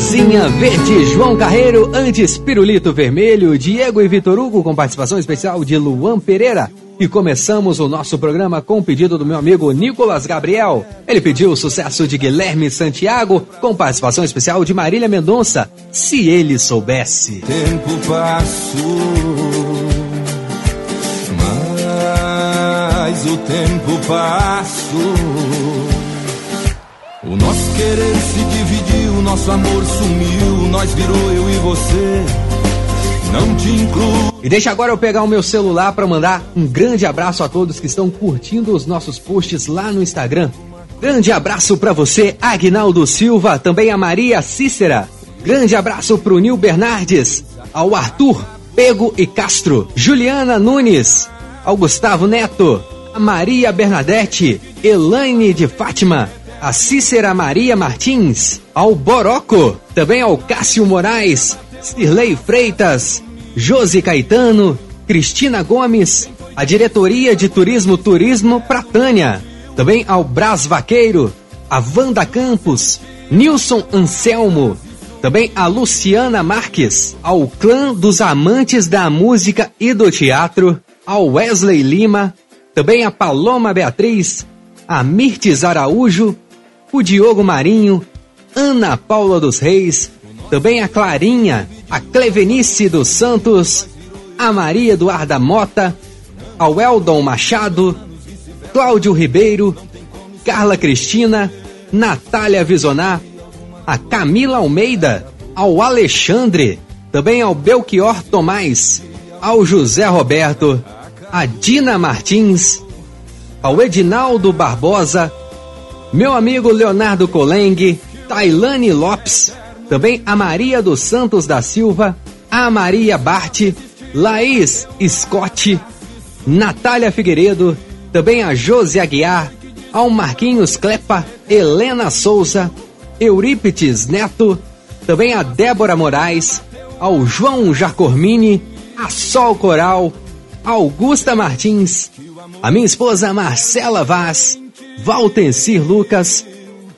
Casinha Verde, João Carreiro, antes Pirulito Vermelho, Diego e Vitor Hugo, com participação especial de Luan Pereira. E começamos o nosso programa com o pedido do meu amigo Nicolas Gabriel. Ele pediu o sucesso de Guilherme Santiago, com participação especial de Marília Mendonça, Se Ele Soubesse. Tempo passou, mas o tempo passou. O nosso querer nosso amor sumiu, nós virou eu e você. Não te incluo. E deixa agora eu pegar o meu celular para mandar um grande abraço a todos que estão curtindo os nossos posts lá no Instagram. Grande abraço para você, Agnaldo Silva, também a Maria Cícera. Grande abraço pro Nil Bernardes, ao Arthur, Pego e Castro, Juliana Nunes, ao Gustavo Neto, a Maria Bernadette, Elaine de Fátima, a Cícera Maria Martins, ao Boroco, também ao Cássio Moraes, Cirlei Freitas, Josi Caetano, Cristina Gomes, a Diretoria de Turismo Turismo Pratânia, também ao Brás Vaqueiro, a Wanda Campos, Nilson Anselmo, também a Luciana Marques, ao Clã dos Amantes da Música e do Teatro, ao Wesley Lima, também a Paloma Beatriz, a Mirtes Araújo, o Diogo Marinho, Ana Paula dos Reis, também a Clarinha, a Clevenice dos Santos, a Maria Eduarda Mota, ao Eldon Machado, Cláudio Ribeiro, Carla Cristina, Natália Visonar, a Camila Almeida, ao Alexandre, também ao Belchior Tomás, ao José Roberto, a Dina Martins, ao Edinaldo Barbosa, meu amigo Leonardo Coleng, Tailane Lopes, também a Maria dos Santos da Silva, a Maria Bart, Laís Scott, Natália Figueiredo, também a Josi Aguiar, ao Marquinhos Clepa, Helena Souza, Eurípides Neto, também a Débora Moraes, ao João Jacormini, a Sol Coral, Augusta Martins, a minha esposa Marcela Vaz, Valtencir Lucas,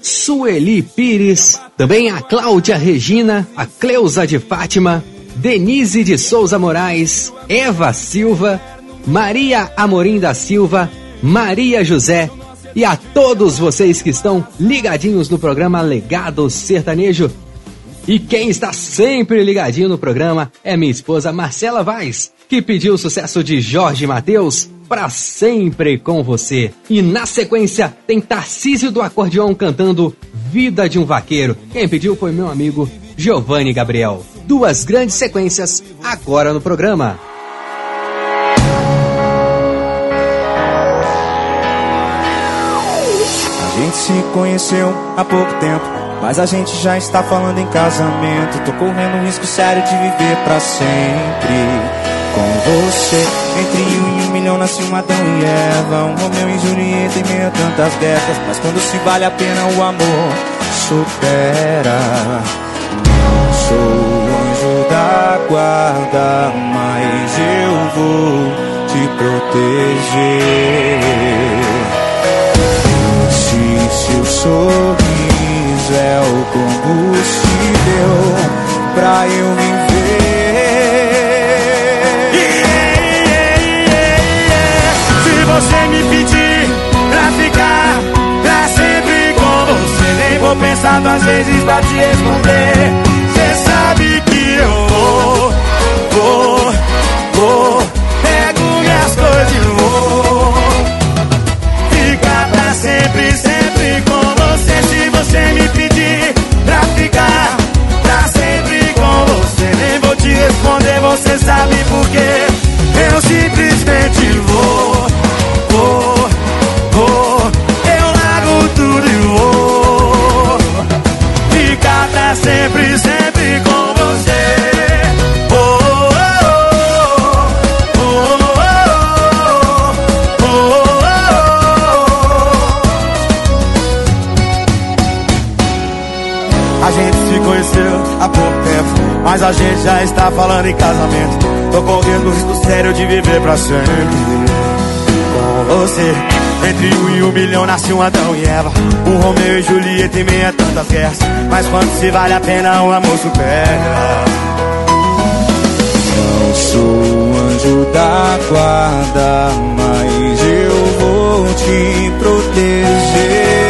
Sueli Pires, também a Cláudia Regina, a Cleusa de Fátima, Denise de Souza Moraes, Eva Silva, Maria Amorim da Silva, Maria José e a todos vocês que estão ligadinhos no programa Legado Sertanejo. E quem está sempre ligadinho no programa é minha esposa Marcela Vaz, que pediu o sucesso de Jorge Mateus para sempre com você. E na sequência tem Tarcísio do Acordeão cantando Vida de um Vaqueiro. Quem pediu foi meu amigo Giovanni Gabriel. Duas grandes sequências agora no programa. A gente se conheceu há pouco tempo, mas a gente já está falando em casamento. Tô correndo um risco sério de viver pra sempre com você. Entre um e um milhão nasce um Adão e Eva, um Romeu e Julieta em meio a tantas guerras. Mas quando se vale a pena, o amor supera. Não sou o anjo da guarda, mas eu vou te proteger. Se seu sorriso é o combustível pra eu viver. Se você me pedir pra ficar pra sempre com você, nem vou pensar duas vezes pra te responder. Cê sabe que eu vou, vou, vou. Pego minhas coisas e vou ficar pra sempre, sempre com você. Se você me pedir pra ficar pra sempre com você, nem vou te responder, você sabe por quê. Eu simplesmente vou. sempre, sempre com você. Oh, oh, oh, oh, A gente se conheceu há pouco tempo, mas a gente já está falando em casamento. Tô correndo o risco sério de viver pra sempre com você. Entre um e um milhão nasce um Adão e Eva. Um Romeu e Julieta em meia tantas guerras. Mas quando se vale a pena, um amor supera. Não sou anjo da guarda, mas eu vou te proteger.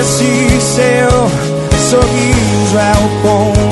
Esse seu sorriso é o combustível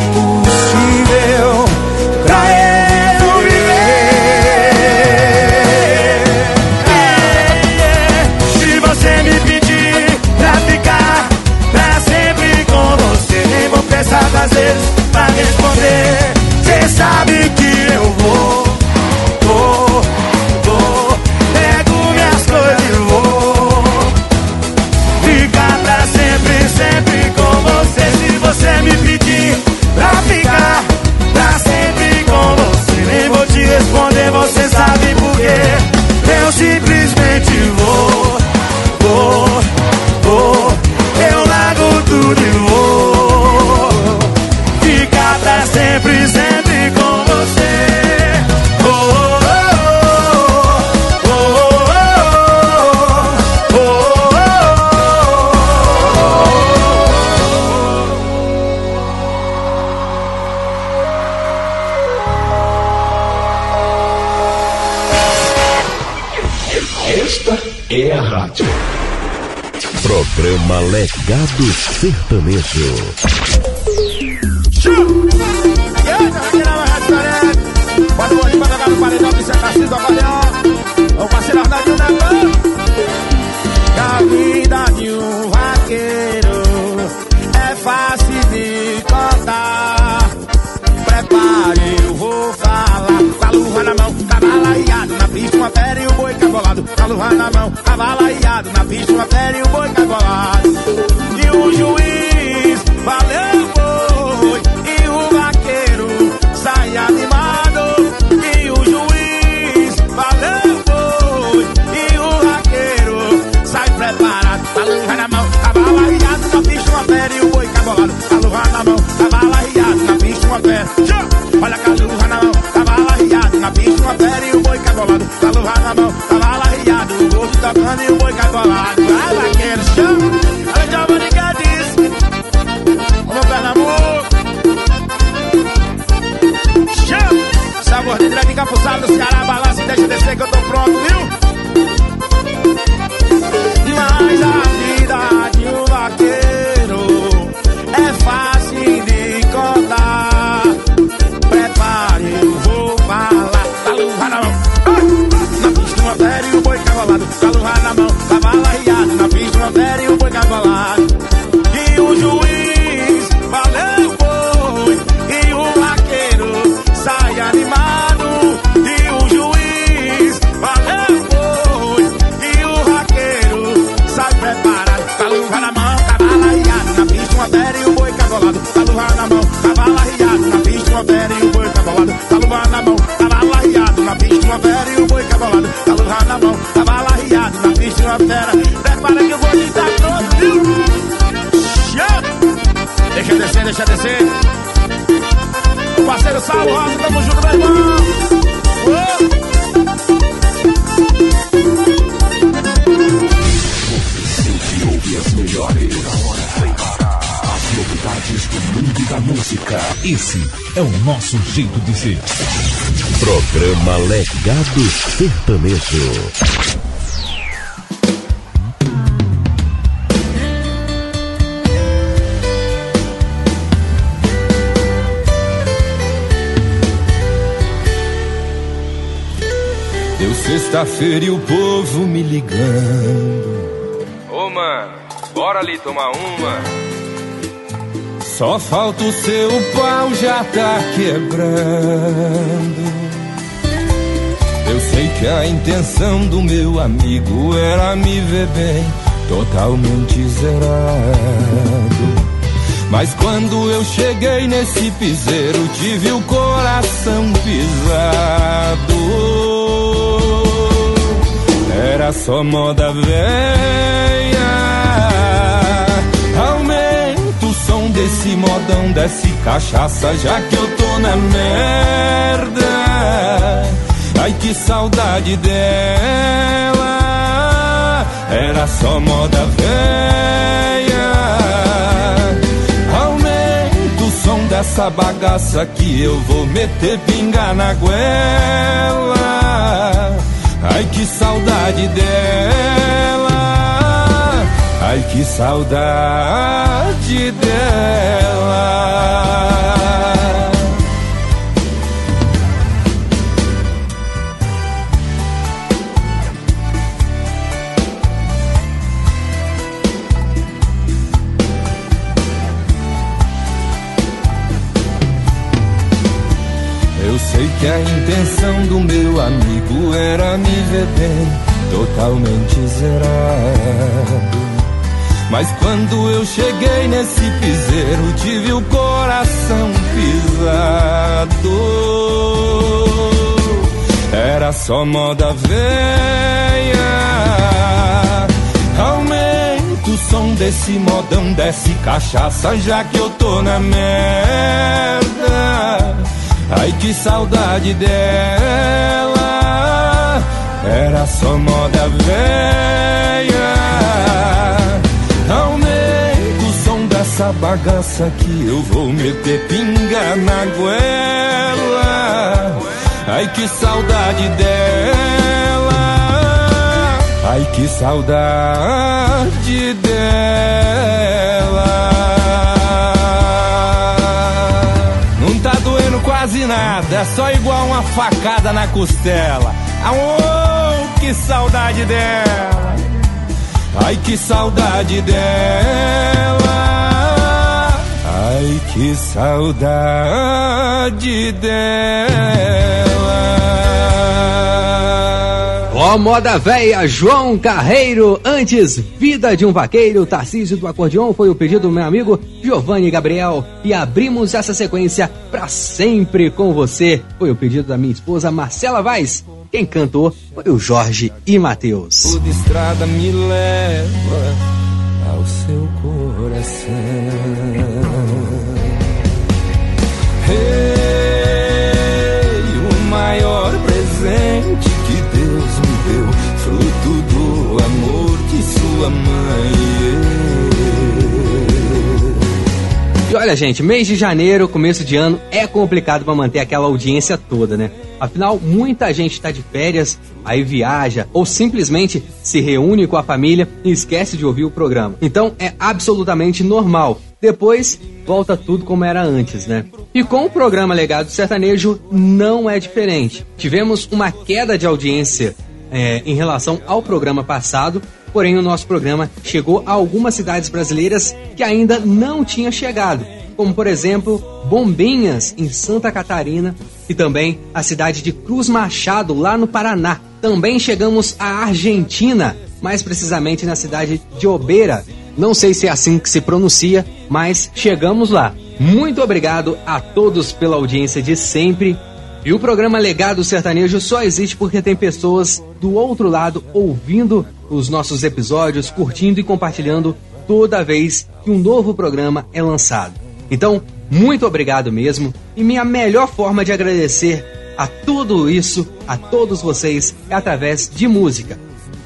Programa Legado Sertanejo. E aí, o olho pra jogar no paredão tá vida de um vaqueiro é fácil de contar. Prepare, eu vou falar. Com a luva na mão, cavalo arriado na pista, uma fera e o boi cabolado. Com a luva na mão, cavalo arriado na pista, uma fera e o boi cabolado. Saulo Rosa, tamo junto, meu irmão. As melhores. Novidades do mundo da música. Esse é o nosso jeito de ser. Programa Legado Sertanejo. Sexta-feira e o povo me ligando. Ô, mano, bora ali tomar uma. Só falta o seu pau já tá quebrando. Eu sei que a intenção do meu amigo era me ver bem, totalmente zerado. Mas quando eu cheguei nesse piseiro, tive o coração pisado. Era só moda velha. Ao desce cachaça já que eu tô na merda. Ai que saudade dela, era só moda velha. Aumenta o som dessa bagaça que eu vou meter pinga na goela. Ai que saudade dela. Ai que saudade dela. Sei que a intenção do meu amigo era me ver bem, totalmente zerado. Mas quando eu cheguei nesse piseiro, tive o coração pisado. Era só moda velha. Aumenta o som desse modão, desce cachaça, já que eu tô na merda. Ai que saudade dela. Era só moda velha. Aumenta o som dessa bagaça que eu vou meter pinga na goela. Ai que saudade dela. Ai que saudade dela. Nada, é só igual uma facada na costela. Oh, que saudade dela. Ai que saudade dela. Ai que saudade dela. Ó, moda véia, João Carreiro. Antes, Vida de um Vaqueiro, Tarcísio do Acordeon foi o pedido do meu amigo Giovanni Gabriel. E abrimos essa sequência pra sempre com você. Foi o pedido da minha esposa Marcela Vaz. Quem cantou foi o Jorge e Matheus. Toda estrada me leva ao seu coração. Ei, o maior presente que Deus me deu, fruto do amor de sua mãe. E olha, gente, mês de janeiro, começo de ano, é complicado para manter aquela audiência toda, né? Afinal, muita gente está de férias, aí viaja ou simplesmente se reúne com a família e esquece de ouvir o programa. Então é absolutamente normal. Depois volta tudo como era antes, né? E com o programa Legado Sertanejo não é diferente. Tivemos uma queda de audiência é, em relação ao programa passado, porém o nosso programa chegou a algumas cidades brasileiras que ainda não tinha chegado, como por exemplo Bombinhas em Santa Catarina e também a cidade de Cruz Machado lá no Paraná. Também chegamos à Argentina, mais precisamente na cidade de Obeira. Não sei se é assim que se pronuncia, mas chegamos lá. Muito obrigado a todos pela audiência de sempre. E o programa Legado Sertanejo só existe porque tem pessoas do outro lado ouvindo os nossos episódios, curtindo e compartilhando toda vez que um novo programa é lançado. Então, muito obrigado mesmo. E minha melhor forma de agradecer a tudo isso, a todos vocês, é através de música.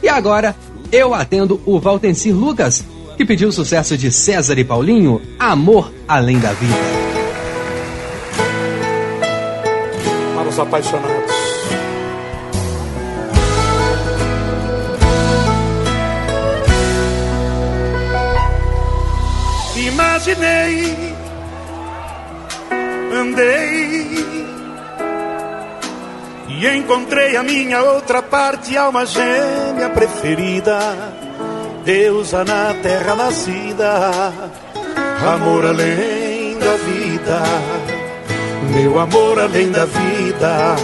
E agora, eu atendo o Valtencir Lucas, que pediu o sucesso de César e Paulinho, Amor Além da Vida. Para os apaixonados. Imaginei, andei e encontrei a minha outra parte, alma gêmea preferida, deusa na terra nascida, amor além da vida, meu amor além da vida.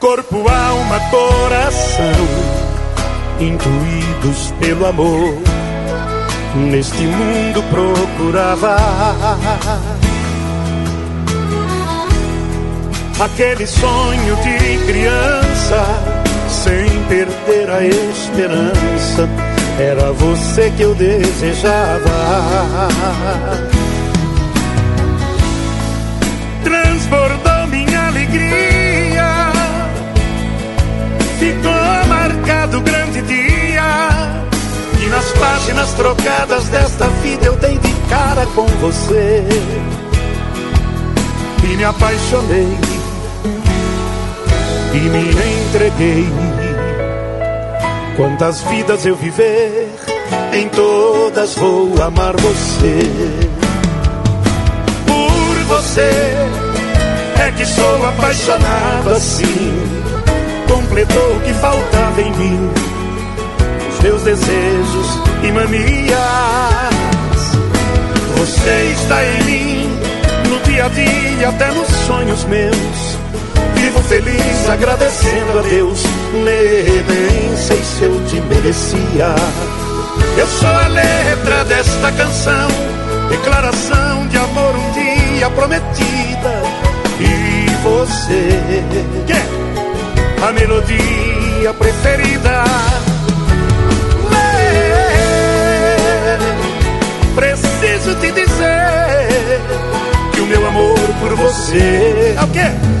Corpo, alma, coração intuídos pelo amor, neste mundo procurava aquele sonho de criança, sem perder a esperança Era você que eu desejava. Transbordou minha alegria. Ficou marcado o grande dia. E nas páginas trocadas desta vida eu dei de cara com você. E me apaixonei. E me entreguei. Quantas vidas eu viver, em todas vou amar você. Por você é que sou apaixonado assim. Completou o que faltava em mim, os meus desejos e manias. Você está em mim, no dia a dia, até nos sonhos meus. Vivo feliz agradecendo a Deus. Nem sei se eu te merecia. Eu sou a letra desta canção, declaração de amor um dia prometida. E você, que a melodia preferida. Preciso te dizer que o meu amor por você é o quê?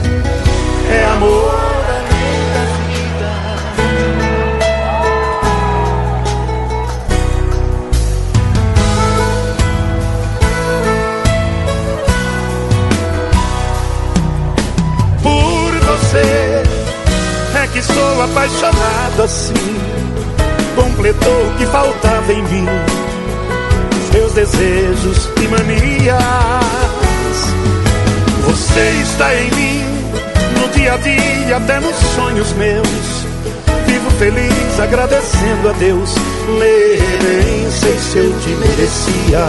É amor. Por você é que sou apaixonado assim. Completou o que faltava em mim, os meus desejos e manias. Você está em mim, dia a dia, até nos sonhos meus. Vivo feliz agradecendo a Deus. Nem sei se eu te merecia.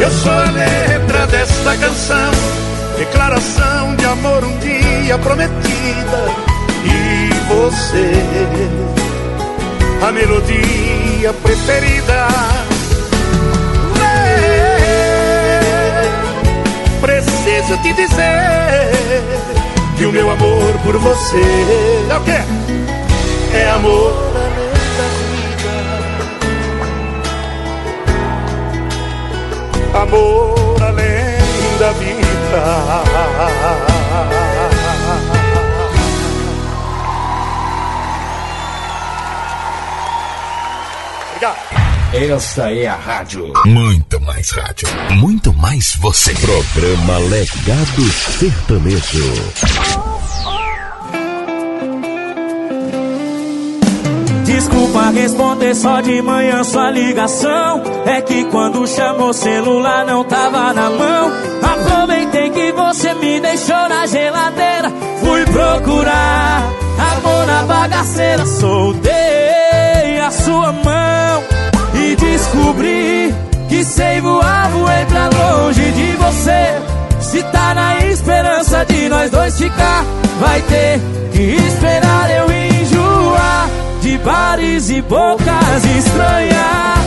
Eu sou a letra desta canção, declaração de amor um dia prometida. E você, a melodia preferida. Preciso te dizer que o meu amor por você é o quê? É amor além da vida. Amor além da vida. Esta é a rádio. Muito mais rádio. Muito mais você. Programa Legado Sertanejo. Desculpa responder só de manhã sua ligação. É que quando chamou o celular não tava na mão. Aproveitei que você me deixou na geladeira. Fui procurar amor na bagaceira. Soltei a sua mão descobri que sei voar, voei pra longe de você. Se tá na esperança de nós dois ficar, vai ter que esperar eu enjoar de bares e bocas estranhas,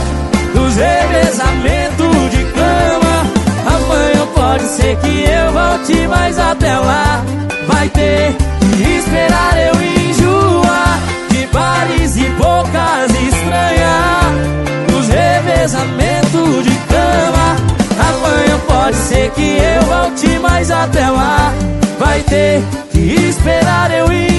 dos revezamentos de cama. Amanhã pode ser que eu volte, mas até lá vai ter que esperar eu enjoar de bares e bocas estranhas, revezamentos de cama. Amanhã pode ser que eu volte, mas até lá vai ter que esperar eu enjoar.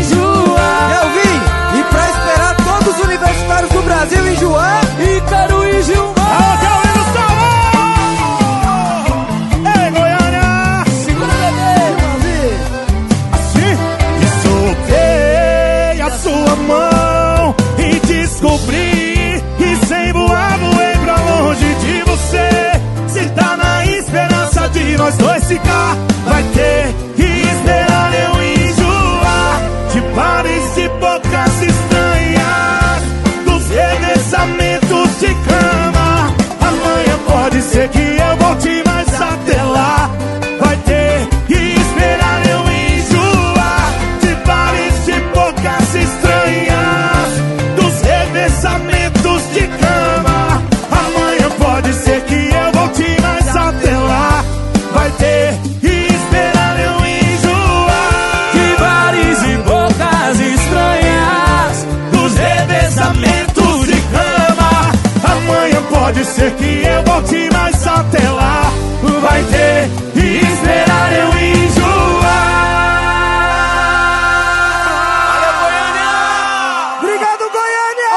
De nós dois ficar, vai ter que esperar eu enjoar de bares e bocas estranhas, dos revezamentos de cama. Amanhã pode ser que eu volte, ser que eu volte, mas até lá vai ter que esperar eu enjoar. Obrigado, Goiânia!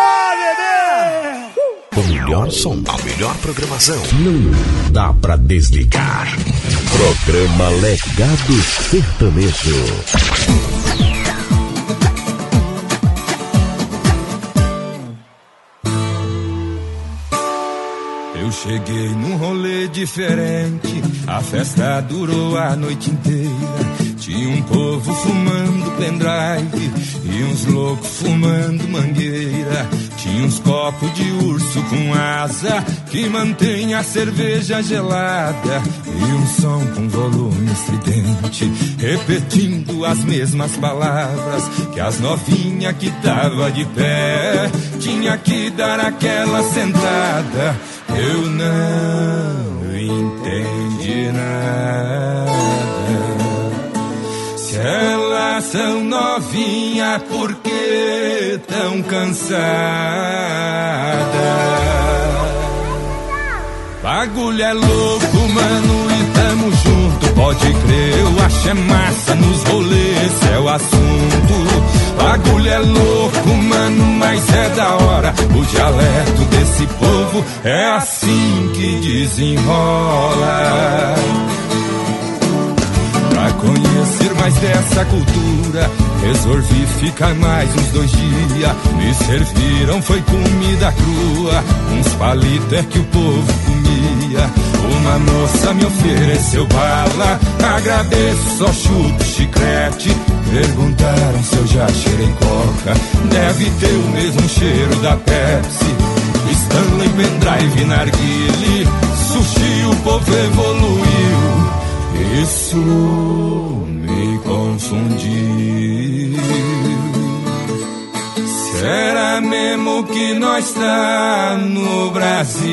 O melhor som, a melhor programação. Não dá pra desligar. Programa Legado Sertanejo. Cheguei num rolê diferente, a festa durou a noite inteira. Tinha um povo fumando pendrive e uns loucos fumando mangueira. Tinha uns copos de urso com asa que mantém a cerveja gelada. E um som com volume estridente, repetindo as mesmas palavras que as novinhas que tava de pé tinha que dar aquela sentada. Eu não entendi nada. Se elas são novinha, por que tão cansada? Bagulho é louco, mano, e tamo junto, pode crer. Eu acho é massa nos rolês, é o assunto. Bagulho é louco, mano, mas é da hora. O dialeto desse povo é assim que desenrola. Pra conhecer mais dessa cultura, resolvi ficar mais uns dois dias. Me serviram, foi comida crua, uns palitos é que o povo comia. Uma moça me ofereceu bala, agradeço, só chuto chiclete. Perguntaram se eu já cheirei coca, deve ter o mesmo cheiro da Pepsi. Stanley, pendrive, narguile, sushi, o povo evoluiu. Isso me confundiu. Será mesmo que nós tá no Brasil?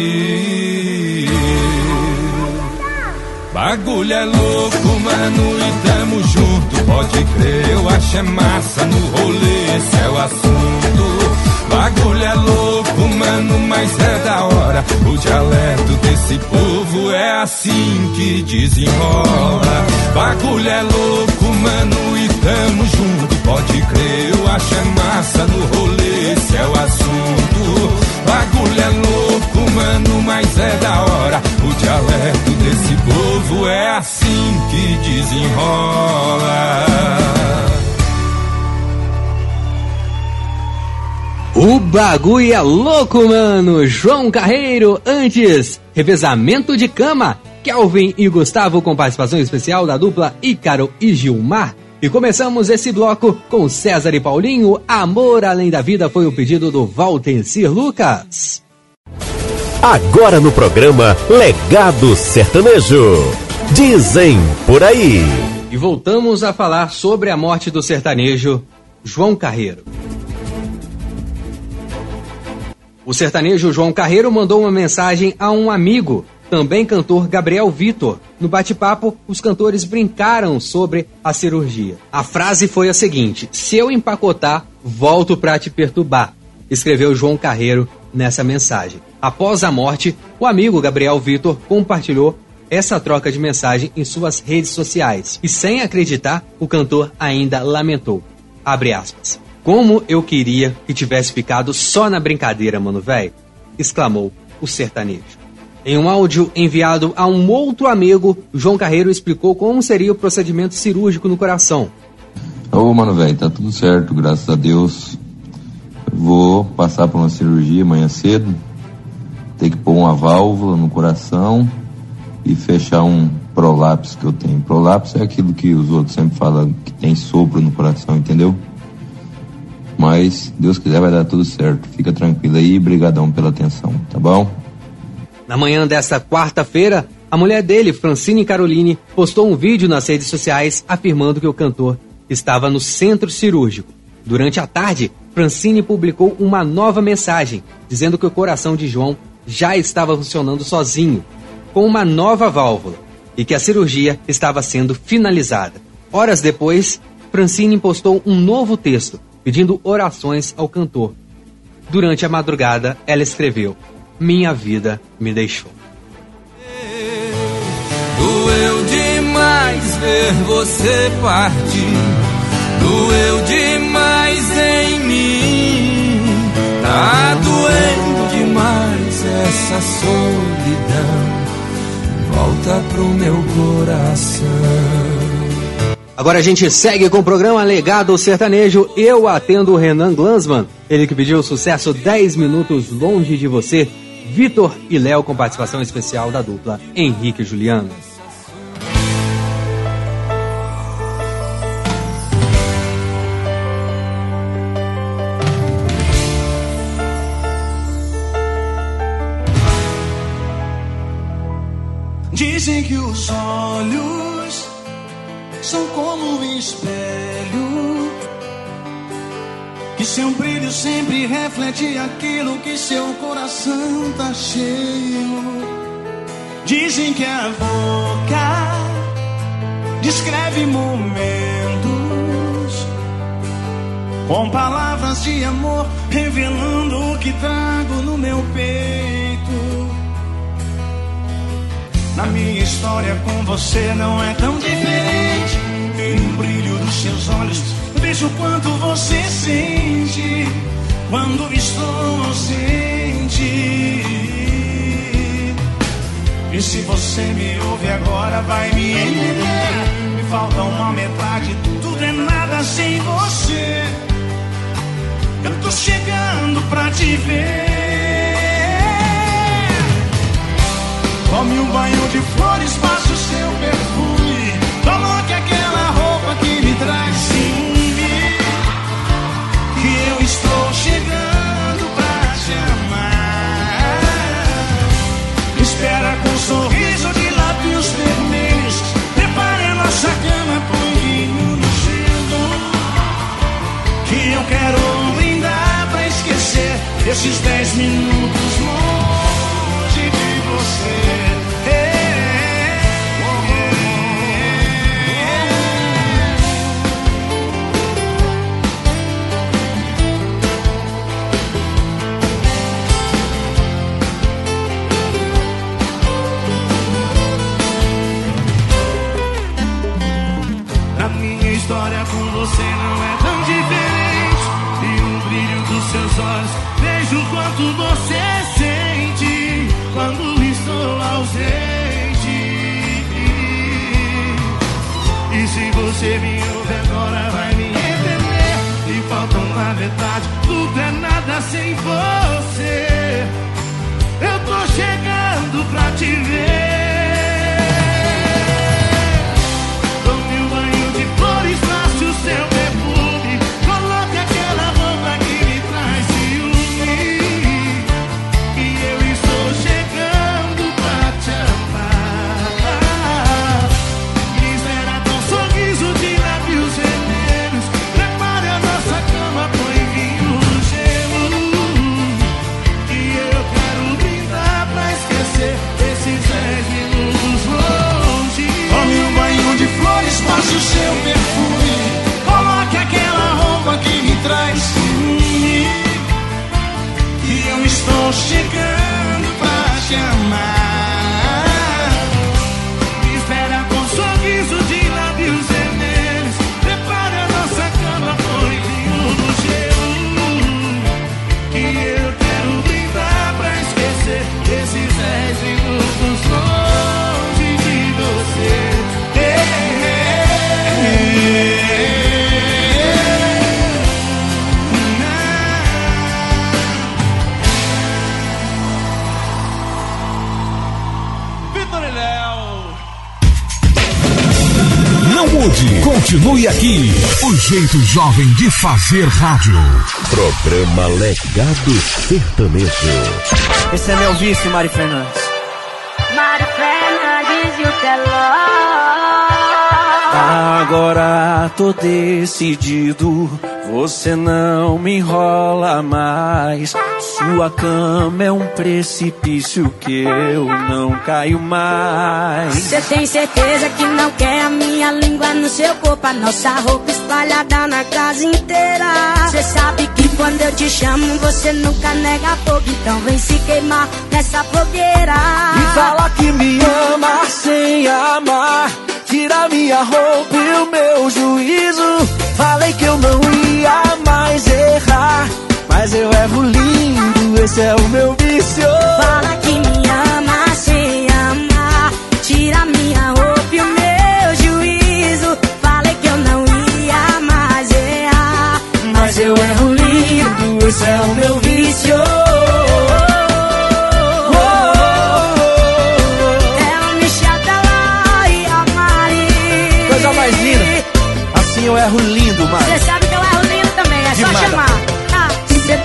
Bagulho é louco, mano, e tamo junto, pode crer. Eu acho é massa no rolê, esse é o assunto. Bagulho é louco, mano, mas é da hora. O dialeto desse povo é assim que desenrola. Bagulho é louco, mano, tamo junto, pode crer. Eu acho é massa no rolê, esse é o assunto. Bagulho é louco, mano, mas é da hora. O dialeto desse povo é assim que desenrola. O bagulho é louco, mano! João Carreiro, antes, revezamento de cama. Kelvin e Gustavo com participação especial da dupla Ícaro e Gilmar. E começamos esse bloco com César e Paulinho. Amor além da vida foi o pedido do Valtencir Lucas. Agora no programa Legado Sertanejo. Dizem por aí. E voltamos a falar sobre a morte do sertanejo João Carreiro. O sertanejo João Carreiro mandou uma mensagem a um amigo, também cantor Gabriel Vitor. No bate-papo, os cantores brincaram sobre a cirurgia. A frase foi a seguinte: Se eu empacotar, volto pra te perturbar, escreveu João Carreiro nessa mensagem. Após a morte, o amigo Gabriel Vitor compartilhou essa troca de mensagem em suas redes sociais. E sem acreditar, o cantor ainda lamentou. Abre aspas. Como eu queria que tivesse ficado só na brincadeira, mano velho! exclamou o sertanejo. Em um áudio enviado a um outro amigo, João Carreiro explicou como seria o procedimento cirúrgico no coração. Ô, mano, velho, tá tudo certo, graças a Deus. Vou passar por uma cirurgia amanhã cedo. Tem que pôr uma válvula no coração e fechar um prolapso que eu tenho. Prolapso é aquilo que os outros sempre falam que tem sopro no coração, entendeu? Mas, Deus quiser, vai dar tudo certo. Fica tranquilo aí, brigadão pela atenção, tá bom? Na manhã desta quarta-feira, a mulher dele, Francine Caroline, postou um vídeo nas redes sociais afirmando que o cantor estava no centro cirúrgico. Durante a tarde, Francine publicou uma nova mensagem dizendo que o coração de João já estava funcionando sozinho, com uma nova válvula, e que a cirurgia estava sendo finalizada. Horas depois, Francine postou um novo texto pedindo orações ao cantor. Durante a madrugada, ela escreveu: Minha Vida Me Deixou. Doeu demais ver você partir. Doeu demais em mim. Tá doendo demais essa solidão. Volta pro meu coração. Agora a gente segue com o programa Legado Sertanejo. Eu atendo o Renan Glansman, ele que pediu o sucesso 10 minutos longe de você. Vitor e Léo com participação especial da dupla Henrique e Juliano. Dizem que os olhos são como um espelho. Que seu brilho sempre reflete aquilo que seu coração tá cheio. Dizem que a boca descreve momentos com palavras de amor, revelando o que trago no meu peito. Na minha história com você não é tão diferente. No brilho dos seus olhos, vejo quanto você sente quando estou ausente. E se você me ouve agora, vai me entender. Me falta uma metade, tudo é nada sem você. Eu tô chegando pra te ver. Tome um banho de flores, passe o seu perfume. Coloque aquela roupa que me traz esses dez minutos longe de você. História com você não é tão diferente. E no brilho dos seus olhos vejo quanto você sente quando estou ausente. E se você me ouve agora, vai me entender. E falta uma metade, tudo é nada sem você. Continue aqui. O jeito jovem de fazer rádio. Programa Legado Sertanejo. Esse é meu vício, Mari Fernandes. Mário Fernandes e o Teló. Agora tô decidido, Você não me enrola mais. Sua cama é um precipício que eu não caio mais. Você tem certeza que não quer a minha língua no seu corpo? A nossa roupa espalhada na casa inteira. Você sabe que quando eu te chamo, você nunca nega fogo. Então vem se queimar nessa fogueira. E fala que me ama sem amar. Tira minha roupa e o meu juízo. Falei que eu não ia mais errar. Mas eu erro lindo, esse é o meu vício. Fala que me ama sem amar. Tira minha roupa e o meu juízo. Falei que eu não ia mais errar. Mas eu erro lindo, esse é o meu vício.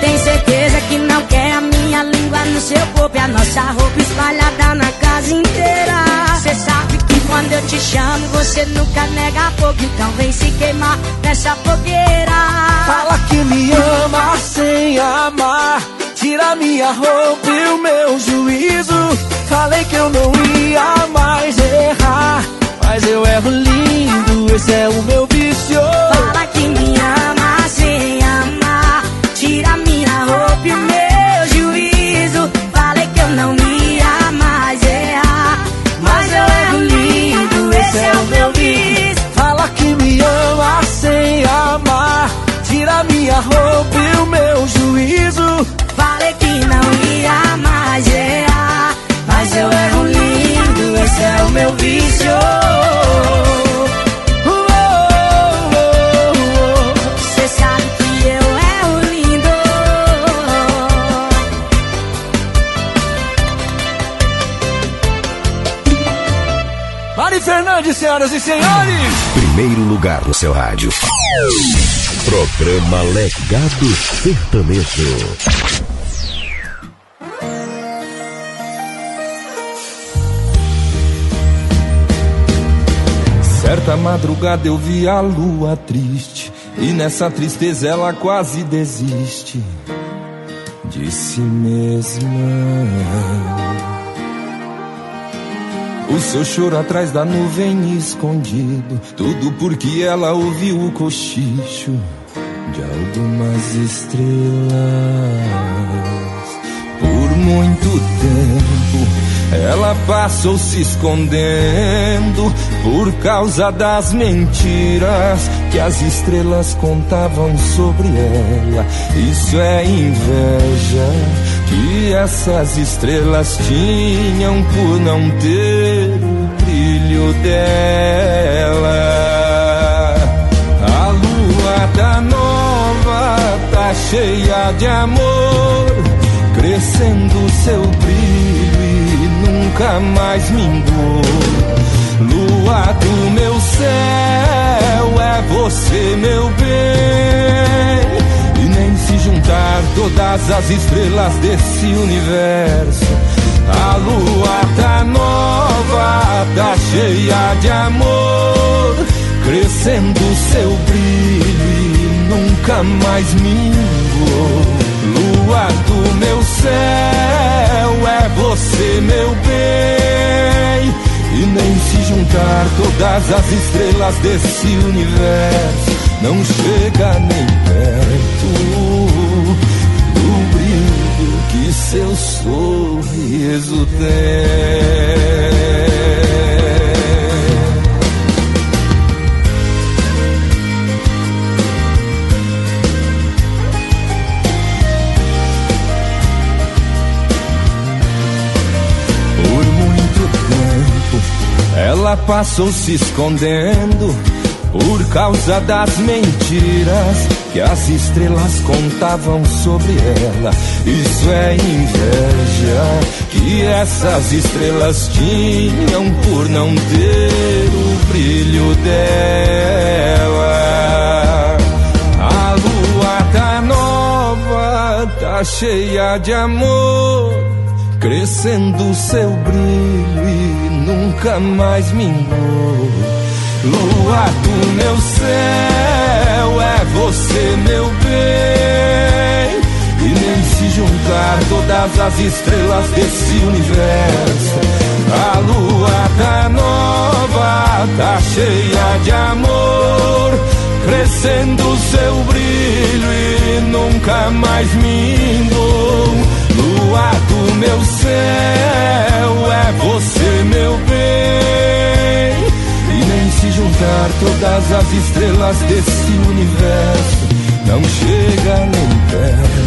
Tem certeza que não quer a minha língua no seu corpo e a nossa roupa espalhada na casa inteira. Você sabe que quando eu te chamo, você nunca nega fogo, então vem se queimar nessa fogueira. Fala que me ama sem amar. Tira minha roupa e o meu juízo. Falei que eu não ia mais errar. Mas eu erro lindo, esse é o meu vício. Fala que me ama minha roupa e o meu juízo. Senhoras e senhores. Primeiro lugar no seu rádio. Programa Legado Sertanejo. Certa madrugada eu vi a lua triste E nessa tristeza ela quase desiste De si mesma O seu choro atrás da nuvem escondido Tudo porque ela ouviu o cochicho De algumas estrelas Por muito tempo ela passou se escondendo por causa das mentiras que as estrelas contavam sobre ela. Isso é inveja que essas estrelas tinham por não ter dela. A lua tá nova, tá cheia de amor, crescendo seu brilho e nunca mais minguou. Lua do meu céu, é você, meu bem. E nem se juntar todas as estrelas desse universo. A lua tá nova, tá cheia de amor, crescendo seu brilho e nunca mais minguou. Lua do meu céu, é você, meu bem. E nem se juntar todas as estrelas desse universo, não chega nem perto seu sorriso tem. Por muito tempo ela passou se escondendo por causa das mentiras que as estrelas contavam sobre ela. Isso é inveja que essas estrelas tinham por não ter o brilho dela. A lua tá nova, tá cheia de amor, crescendo seu brilho e nunca mais minguou. Lua do meu céu, é é você, meu bem. Juntar todas as estrelas desse universo. A lua tá nova, tá cheia de amor, crescendo seu brilho e nunca mais mindou. Lua do meu céu, é você, meu bem. E nem se juntar todas as estrelas desse universo, não chega nem perto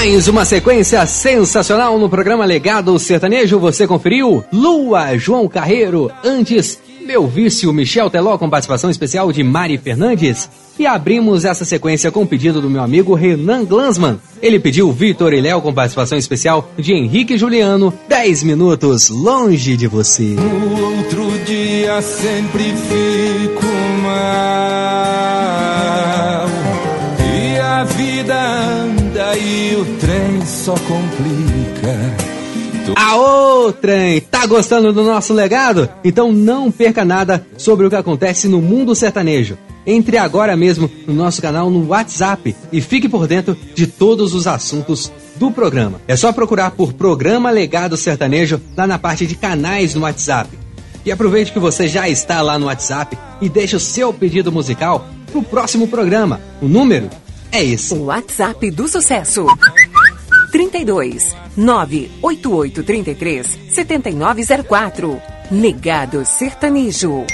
Mais uma sequência sensacional no programa Legado Sertanejo. Você conferiu? Lua, João Carreiro. Antes, Meu Vício, Michel Teló com participação especial de Mari Fernandes. E abrimos essa sequência com o pedido do meu amigo Renan Glansman. Ele pediu Vitor e Léo com participação especial de Henrique Juliano. 10 minutos longe de você. No outro dia sempre fico mal. Só complica. Aô, trem! Tá gostando do nosso legado? Então não perca nada sobre o que acontece no mundo sertanejo. Entre agora mesmo no nosso canal no WhatsApp e fique por dentro de todos os assuntos do programa. É só procurar por Programa Legado Sertanejo lá na parte de canais no WhatsApp. E aproveite que você já está lá no WhatsApp e deixe o seu pedido musical pro próximo programa. O número é esse. O WhatsApp do sucesso. 32 98833 7904. Legado Sertanejo.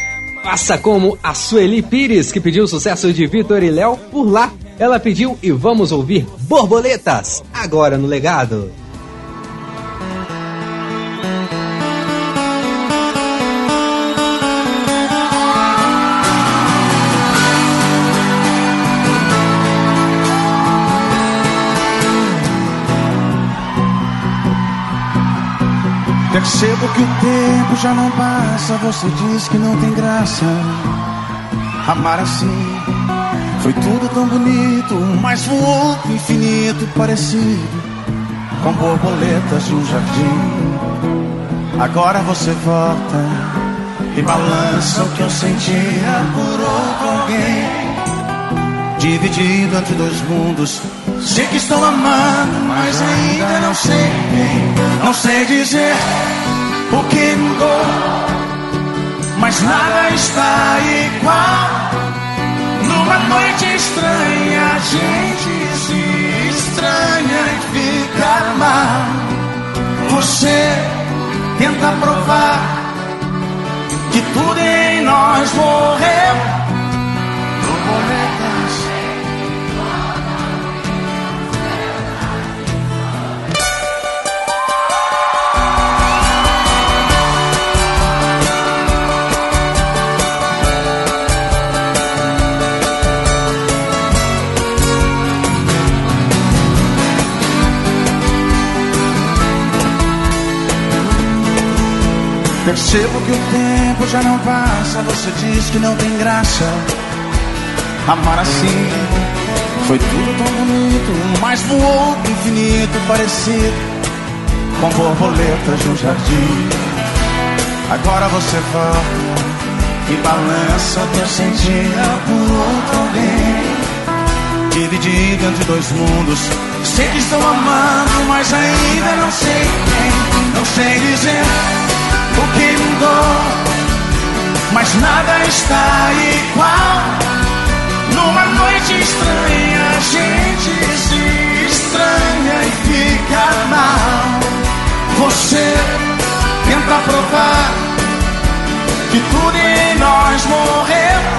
Faça como a Sueli Pires, que pediu o sucesso de Vitor e Léo por lá. Ela pediu e vamos ouvir Borboletas, agora no legado. Que o tempo já não passa, você diz que não tem graça. Amar assim foi tudo tão bonito, mas voou pro infinito parecido com borboletas de um jardim. Agora você volta e balança o que eu sentia por outro alguém. Dividido entre dois mundos, sei que estou amando, mas ainda não sei quem. Não sei dizer o que mudou, mas nada está igual. Numa noite estranha, a gente se estranha e fica mal. Você tenta provar que tudo em nós morreu. Percebo que o tempo já não passa, você diz que não tem graça. Amar assim foi tudo tão bonito, mas voou infinito parecido com borboletas um jardim. Agora você volta e balança o que eu sentia por outro alguém. Dividido entre dois mundos, sei que estou amando, mas ainda não sei quem, não sei dizer o que mudou, mas nada está igual. Numa noite estranha, a gente se estranha e fica mal. Você tenta provar que tudo em nós morreu.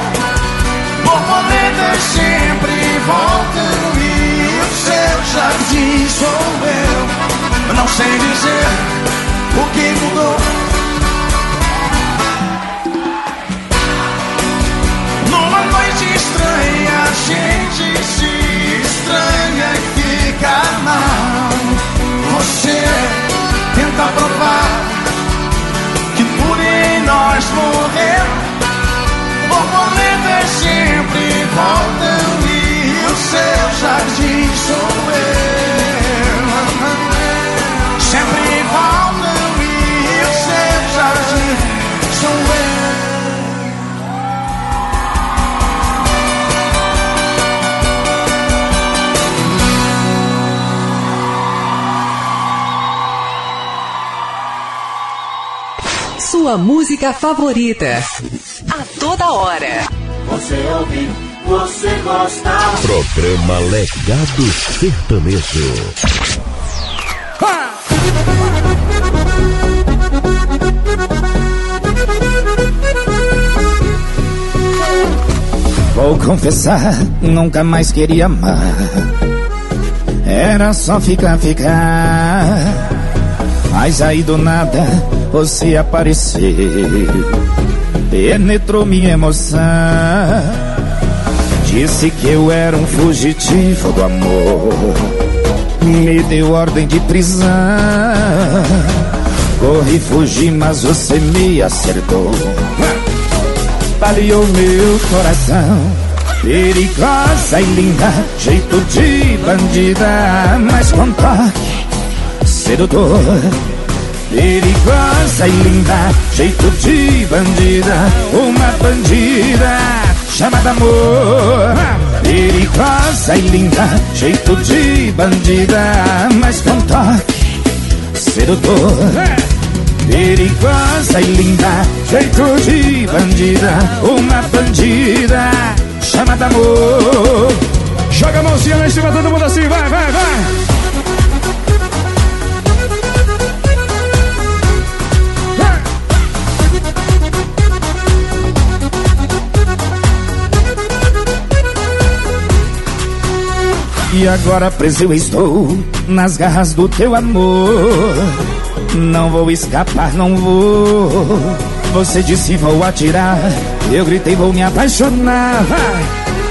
Borboletas sempre voltam e o seu jardim sou eu. Não sei dizer o que mudou. Que provar que por em nós morrer, borboletas sempre voltam e o seu jardim sou eu. Sua música favorita. A toda hora. Você ouve, você gosta. Programa Legado Sertanejo. Vou confessar, nunca mais queria amar. Era só ficar, ficar. Mas aí do nada você apareceu. Penetrou minha emoção. Disse que eu era um fugitivo do amor. Me deu ordem de prisão. Corri, fugi, mas você me acertou. Baleou meu coração. Perigosa e linda, jeito de bandida, mas com toque sedutor. Perigosa e linda, jeito de bandida, uma bandida chamada amor. Perigosa e linda, jeito de bandida, mas com toque sedutor. Perigosa e linda, jeito de bandida, uma bandida chamada amor. Joga a mãozinha lá em cima, todo mundo assim, vai, vai, vai. E agora preso eu estou nas garras do teu amor. Não vou escapar, não vou. Você disse vou atirar. Eu gritei vou me apaixonar.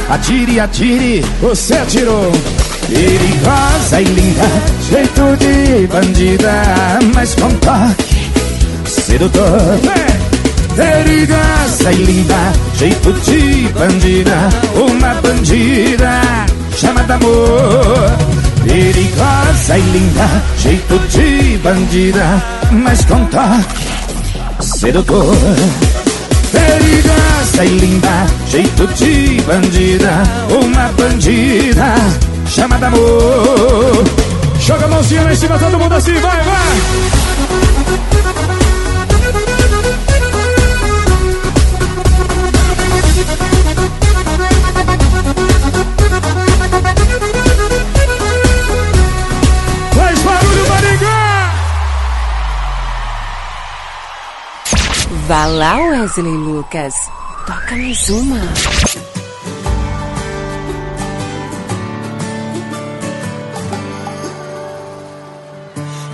Atire, atire, você atirou. Perigosa e linda, jeito de bandida, mas com toque sedutor. Perigosa e linda, jeito de bandida, uma bandida chamada amor. Perigosa e linda, jeito de bandida, mas com toque sedutor. Perigosa e linda, jeito de bandida, uma bandida chamada amor. Joga a mãozinha lá em cima, todo mundo assim, vai, vai. Vá lá, Wesley Lucas. Toca mais uma.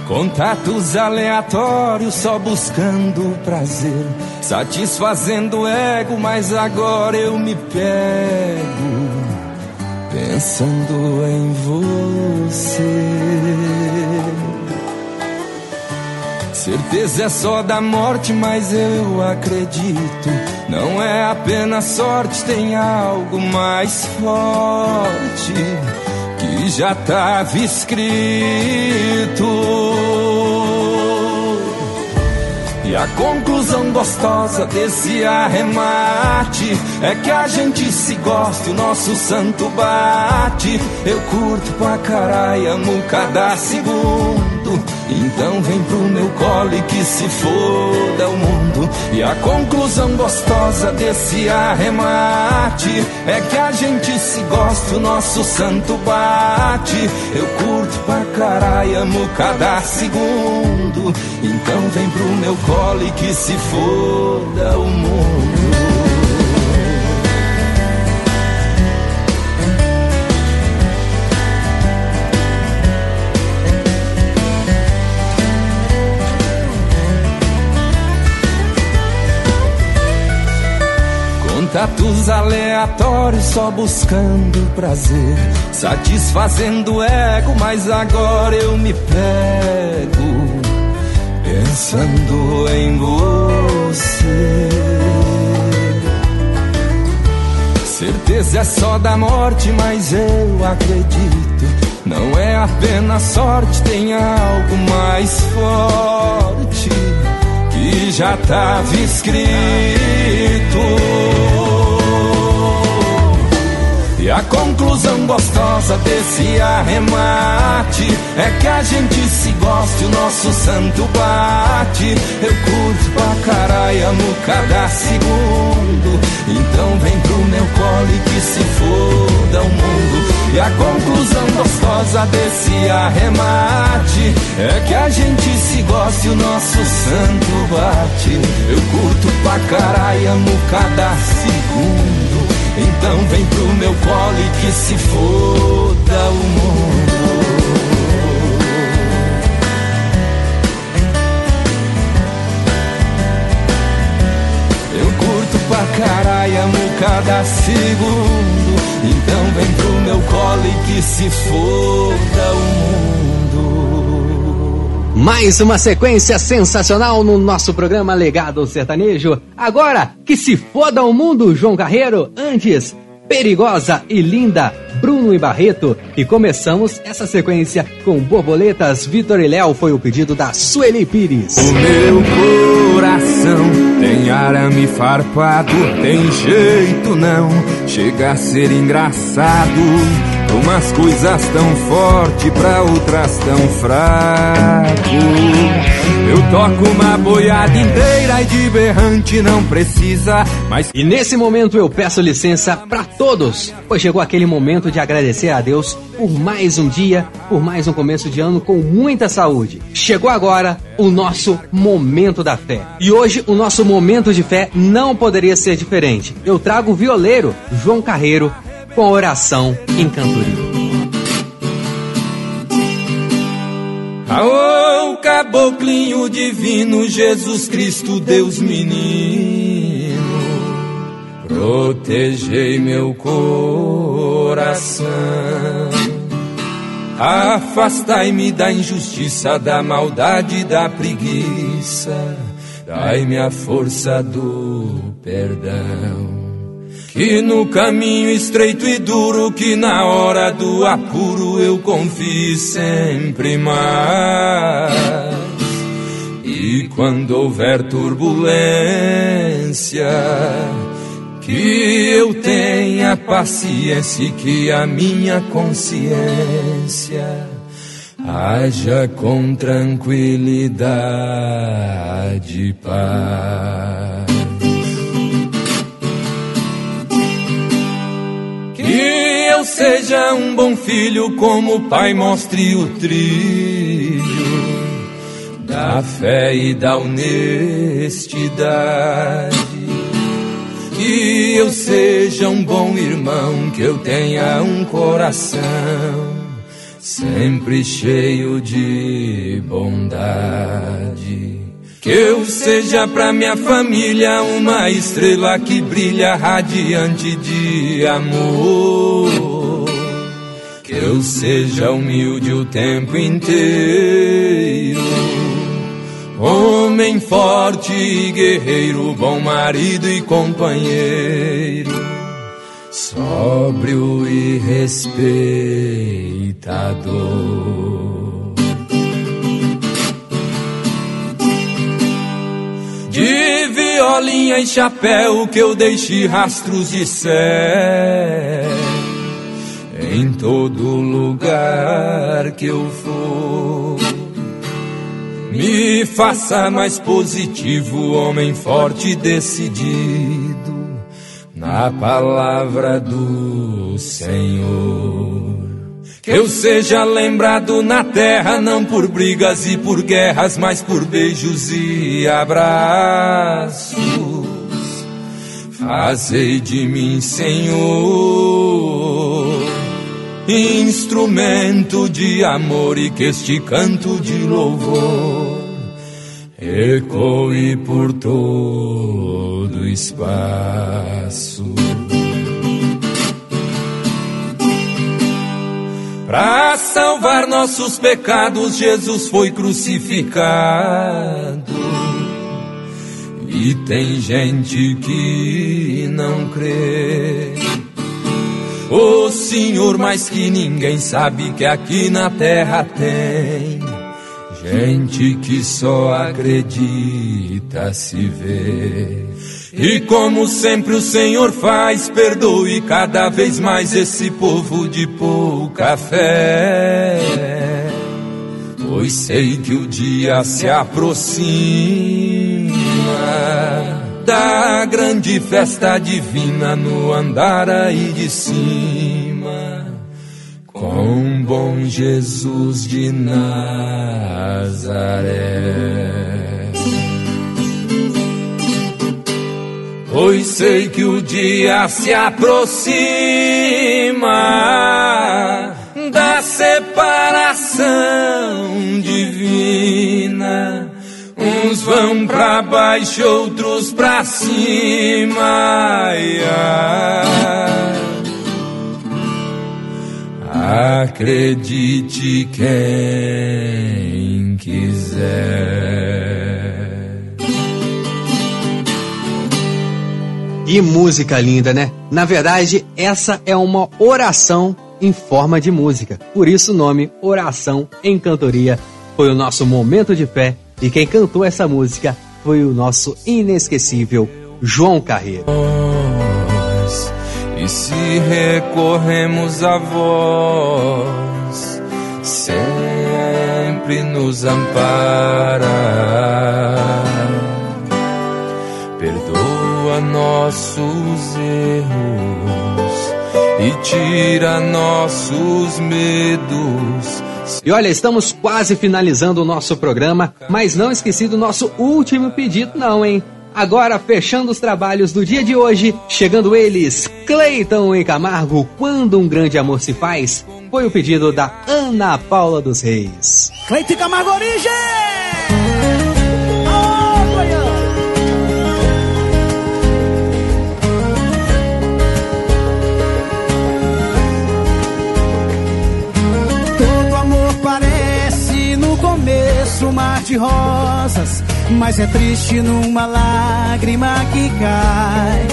Contatos aleatórios só buscando prazer, satisfazendo o ego, mas agora eu me pego pensando em você. Certeza é só da morte, mas eu acredito. Não é apenas sorte, tem algo mais forte que já tava escrito. E a conclusão gostosa desse arremate é que a gente se gosta e o nosso santo bate. Eu curto pra caralho, amo cada segundo. Então vem pro meu colo e que se foda o mundo. E a conclusão gostosa desse arremate é que a gente se gosta, o nosso santo bate. Eu curto pra caralho, amo cada segundo. Então vem pro meu colo e que se foda o mundo. Contatos aleatórios só buscando prazer, satisfazendo ego, mas agora eu me pego pensando em você. Certeza é só da morte, mas eu acredito. Não é apenas sorte, tem algo mais forte que já tava escrito. E a conclusão gostosa desse arremate é que a gente se gosta o nosso santo bate. Eu curto pra caralho no cada segundo. Então vem pro meu colo e que se foda o mundo. E a conclusão gostosa desse arremate é que a gente se gosta e o nosso santo bate. Eu curto pra caralho, amo cada segundo. Então vem pro meu colo e que se foda o mundo. Eu curto pra caralho, amo cada segundo. Então vem pro meu colo e que se foda o mundo. Mais uma sequência sensacional no nosso programa Legado Sertanejo. Agora, que se foda o mundo, João Carreiro. Antes, Perigosa e Linda, Bruno e Barreto. E começamos essa sequência com Borboletas, Vitor e Léo. Foi o pedido da Sueli Pires. O meu coração tem arame farpado, tem jeito não, chega a ser engraçado. Umas coisas tão forte pra outras tão fraco. Eu toco uma boiada inteira e de berrante não precisa, mas E nesse momento eu peço licença para todos, pois chegou aquele momento de agradecer a Deus por mais um dia, por mais um começo de ano com muita saúde. Chegou agora o nosso momento da fé. E hoje o nosso momento de fé não poderia ser diferente. Eu trago o violeiro João Carreiro com oração em cantoria. Aô, caboclinho divino, Jesus Cristo, Deus menino, protegei meu coração. Afastai-me da injustiça, da maldade, da preguiça, dai-me a força do perdão. Que no caminho estreito e duro, que na hora do apuro eu confie sempre mais. E quando houver turbulência, que eu tenha paciência e que a minha consciência haja com tranquilidade e paz. Eu seja um bom filho, como o pai mostre o trilho da fé e da honestidade. Que eu seja um bom irmão, que eu tenha um coração sempre cheio de bondade. Que eu seja pra minha família uma estrela que brilha radiante de amor. Que eu seja humilde o tempo inteiro. Homem forte e guerreiro, bom marido e companheiro, sóbrio e respeitador. De violinha e chapéu que eu deixe rastros de sé em todo lugar que eu for. Me faça mais positivo, homem forte e decidido, na palavra do Senhor. Que eu seja lembrado na terra, não por brigas e por guerras, mas por beijos e abraços. Fazei de mim, Senhor, instrumento de amor e que este canto de louvor ecoe por todo espaço. Para salvar nossos pecados, Jesus foi crucificado. E tem gente que não crê. O Senhor, mais que ninguém sabe que aqui na terra tem Gente que só acredita se vê. E como sempre o Senhor faz, perdoe cada vez mais esse povo de pouca fé. Pois sei que o dia se aproxima da grande festa divina no andar aí de cima. Com bom Jesus de Nazaré. Pois sei que o dia se aproxima da separação divina. Uns vão pra baixo, outros pra cima. Acredite quem quiser. Que música linda, né? Na verdade, essa é uma oração em forma de música. Por isso o nome Oração em Cantoria foi o nosso momento de fé e quem cantou essa música foi o nosso inesquecível João Carreiro. E se recorremos a vós, sempre nos ampara. Perdoa nossos erros e tira nossos medos. E olha, estamos quase finalizando o nosso programa, mas não esqueci do nosso último pedido, não, hein? Agora, fechando os trabalhos do dia de hoje, chegando eles, Cleiton e Camargo, Quando um Grande Amor se Faz, foi o pedido da Ana Paula dos Reis. Cleiton e Camargo Origem! Começo um mar de rosas, mas é triste numa lágrima que cai.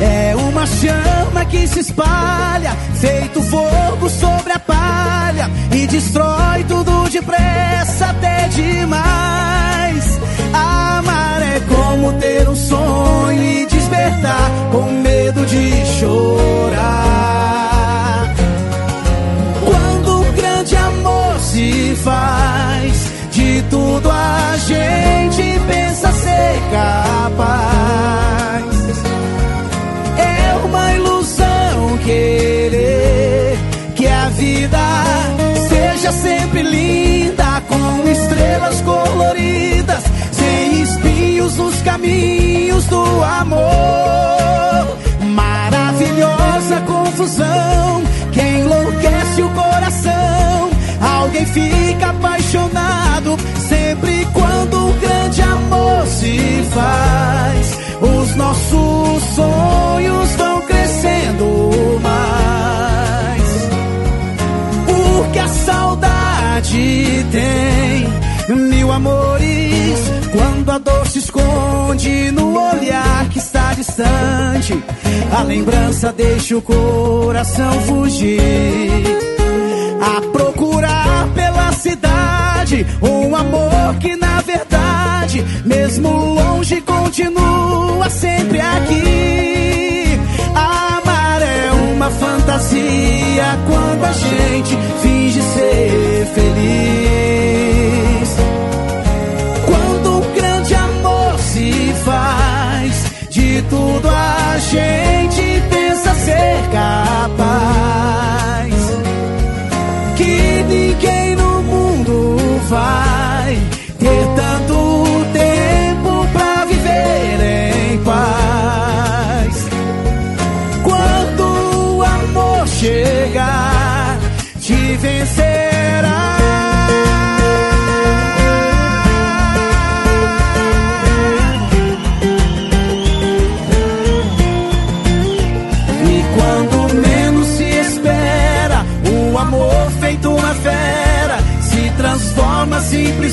É uma chama que se espalha, feito fogo sobre a palha e destrói tudo depressa até demais. Amar é como ter um sonho e despertar com medo de chorar. Quando um grande amor se faz, tudo a gente pensa ser capaz. É uma ilusão querer que a vida seja sempre linda, com estrelas coloridas, sem espinhos nos caminhos do amor. Maravilhosa confusão que enlouquece o coração. Alguém fica apaixonado sempre quando um grande amor se faz. Os nossos sonhos vão crescendo mais. Porque a saudade tem mil amores. Quando a dor se esconde no olhar que está distante, a lembrança deixa o coração fugir. A procurar pela cidade um amor que na verdade, mesmo longe, continua sempre aqui. Amar é uma fantasia quando a gente finge ser feliz. Quando um grande amor se faz, de tudo a gente pensa ser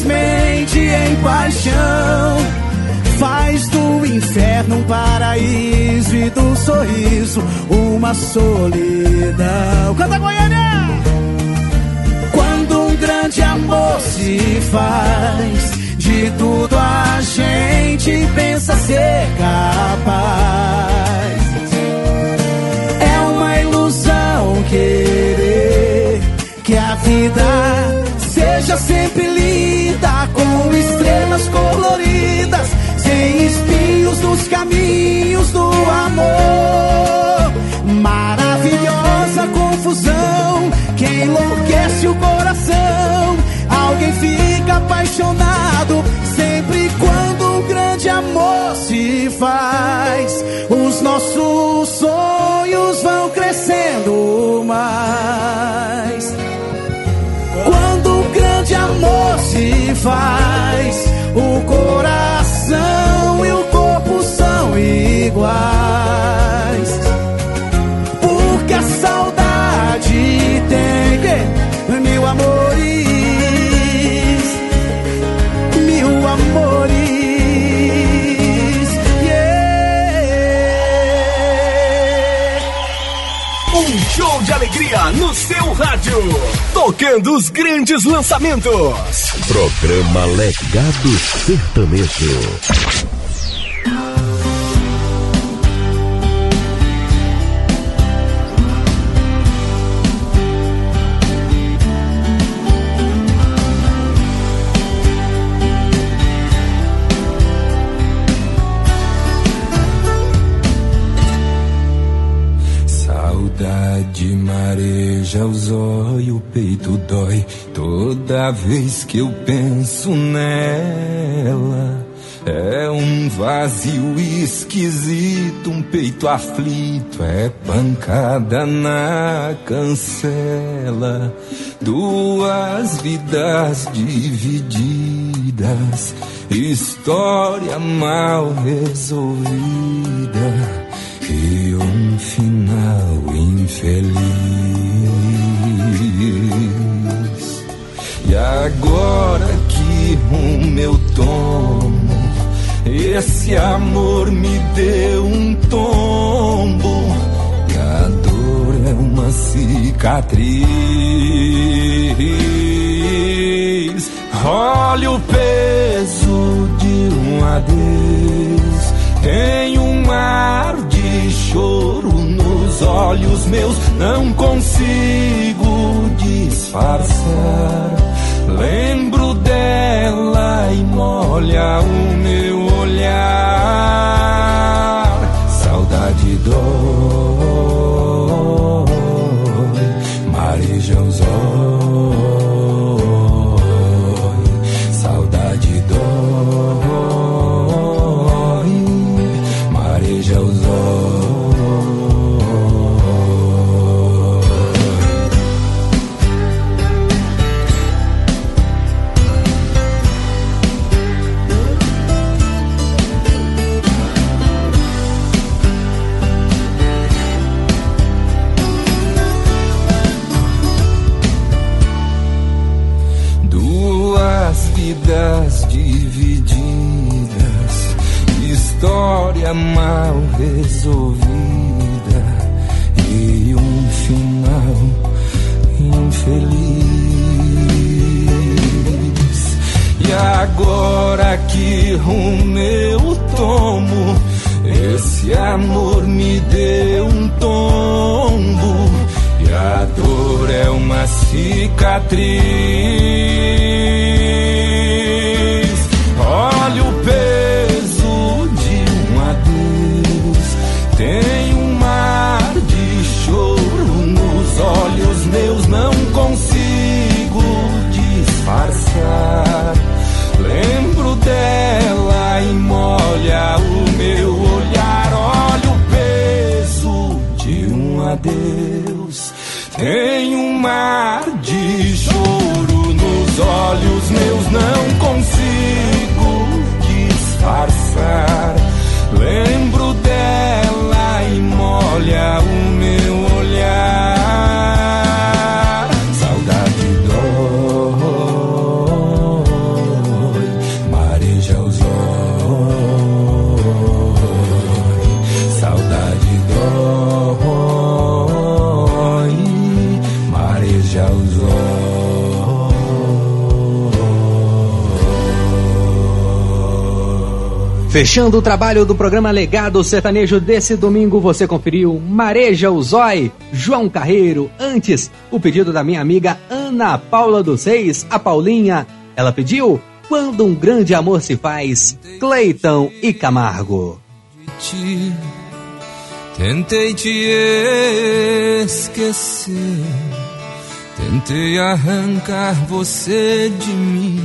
simplesmente em paixão. Faz do inferno um paraíso e do sorriso uma solidão. Canta Goiânia! Quando um grande amor se faz. De tudo a gente pensa ser capaz. É uma ilusão querer que a vida seja sempre linda com estrelas coloridas, sem espinhos nos caminhos do amor. Maravilhosa confusão que enlouquece o coração. Alguém fica apaixonado sempre quando um grande amor se faz. Os nossos sonhos vão crescendo mais. Faz, o coração e o corpo são iguais. Porque a saudade tem mil amores, mil amores. Yeah. Um show de alegria no seu rádio. Tocando os grandes lançamentos. Programa Legado Sertanejo. Mareja os olhos, o peito dói toda vez que eu penso nela. É um vazio esquisito, um peito aflito, é pancada na cancela. Duas vidas divididas, história mal resolvida e um final infeliz. E agora que o meu tomo, esse amor me deu um tombo, e a dor é uma cicatriz. Olha o peso de um adeus, tem um ar de choro nos olhos meus, não consigo disfarçar. Lembro dela e molha o meu olhar. Saudade dói, Fechando o trabalho do programa Legado Sertanejo desse domingo, você conferiu Mareja o Zói, João Carreiro. Antes, o pedido da minha amiga Ana Paula dos Reis, a Paulinha. Ela pediu Quando um Grande Amor se Faz, Cleiton e Camargo. Te- Tentei te esquecer. Tentei arrancar você de mim,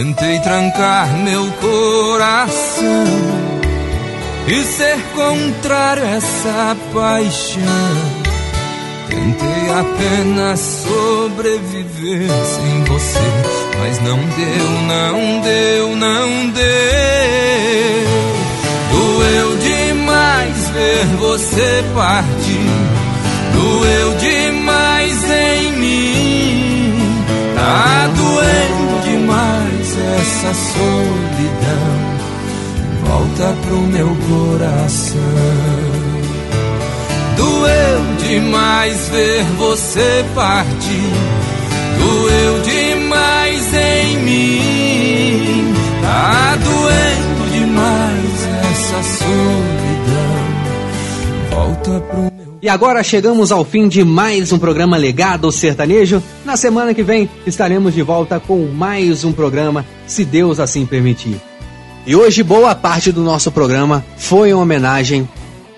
Tentei trancar meu coração e ser contrário a essa paixão. Tentei apenas sobreviver sem você, mas não deu, não deu, não deu. Doeu demais ver você partir, doeu demais em mim. Tá doendo essa solidão. Volta pro meu coração. Doeu demais ver você partir. Doeu demais em mim. Tá doendo demais essa solidão. Volta pro meu. E agora chegamos ao fim de mais um programa Legado Sertanejo. Na semana que vem estaremos de volta com mais um programa, se Deus assim permitir. E hoje boa parte do nosso programa foi uma homenagem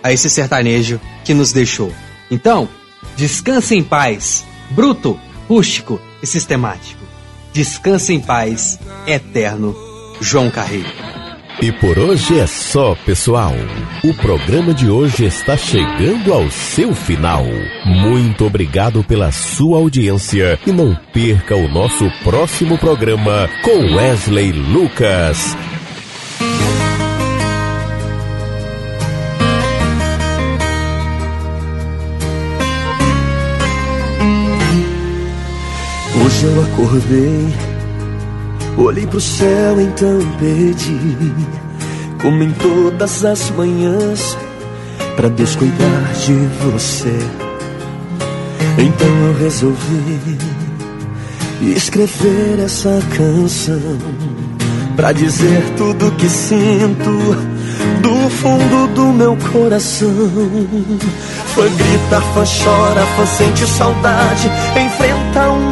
a esse sertanejo que nos deixou. Então, descanse em paz, bruto, rústico e sistemático. Descanse em paz, eterno, João Carreiro. E por hoje é só, pessoal. O programa de hoje está chegando ao seu final. Muito obrigado pela sua audiência e não perca o nosso próximo programa com Wesley Lucas. Hoje eu acordei, olhei pro céu, então pedi, como em todas as manhãs, pra Deus cuidar de você. Então eu resolvi escrever essa canção pra dizer tudo que sinto do fundo do meu coração. Fã grita, fã chora, fã sente saudade, enfrenta o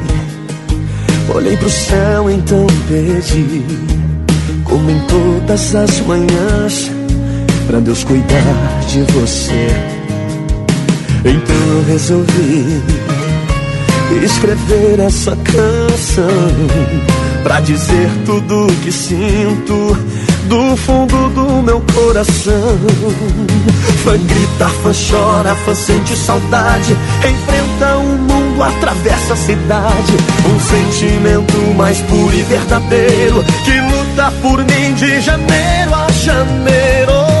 olhei pro céu, então pedi, como em todas as manhãs, pra Deus cuidar de você. Então eu resolvi escrever essa canção pra dizer tudo que sinto do fundo do meu coração. Fã grita, fã chora, fã sente saudade, enfrenta o mundo, atravessa a cidade. Um sentimento mais puro e verdadeiro que luta por mim de janeiro a janeiro.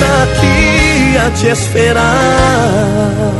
Está aqui a te esperar.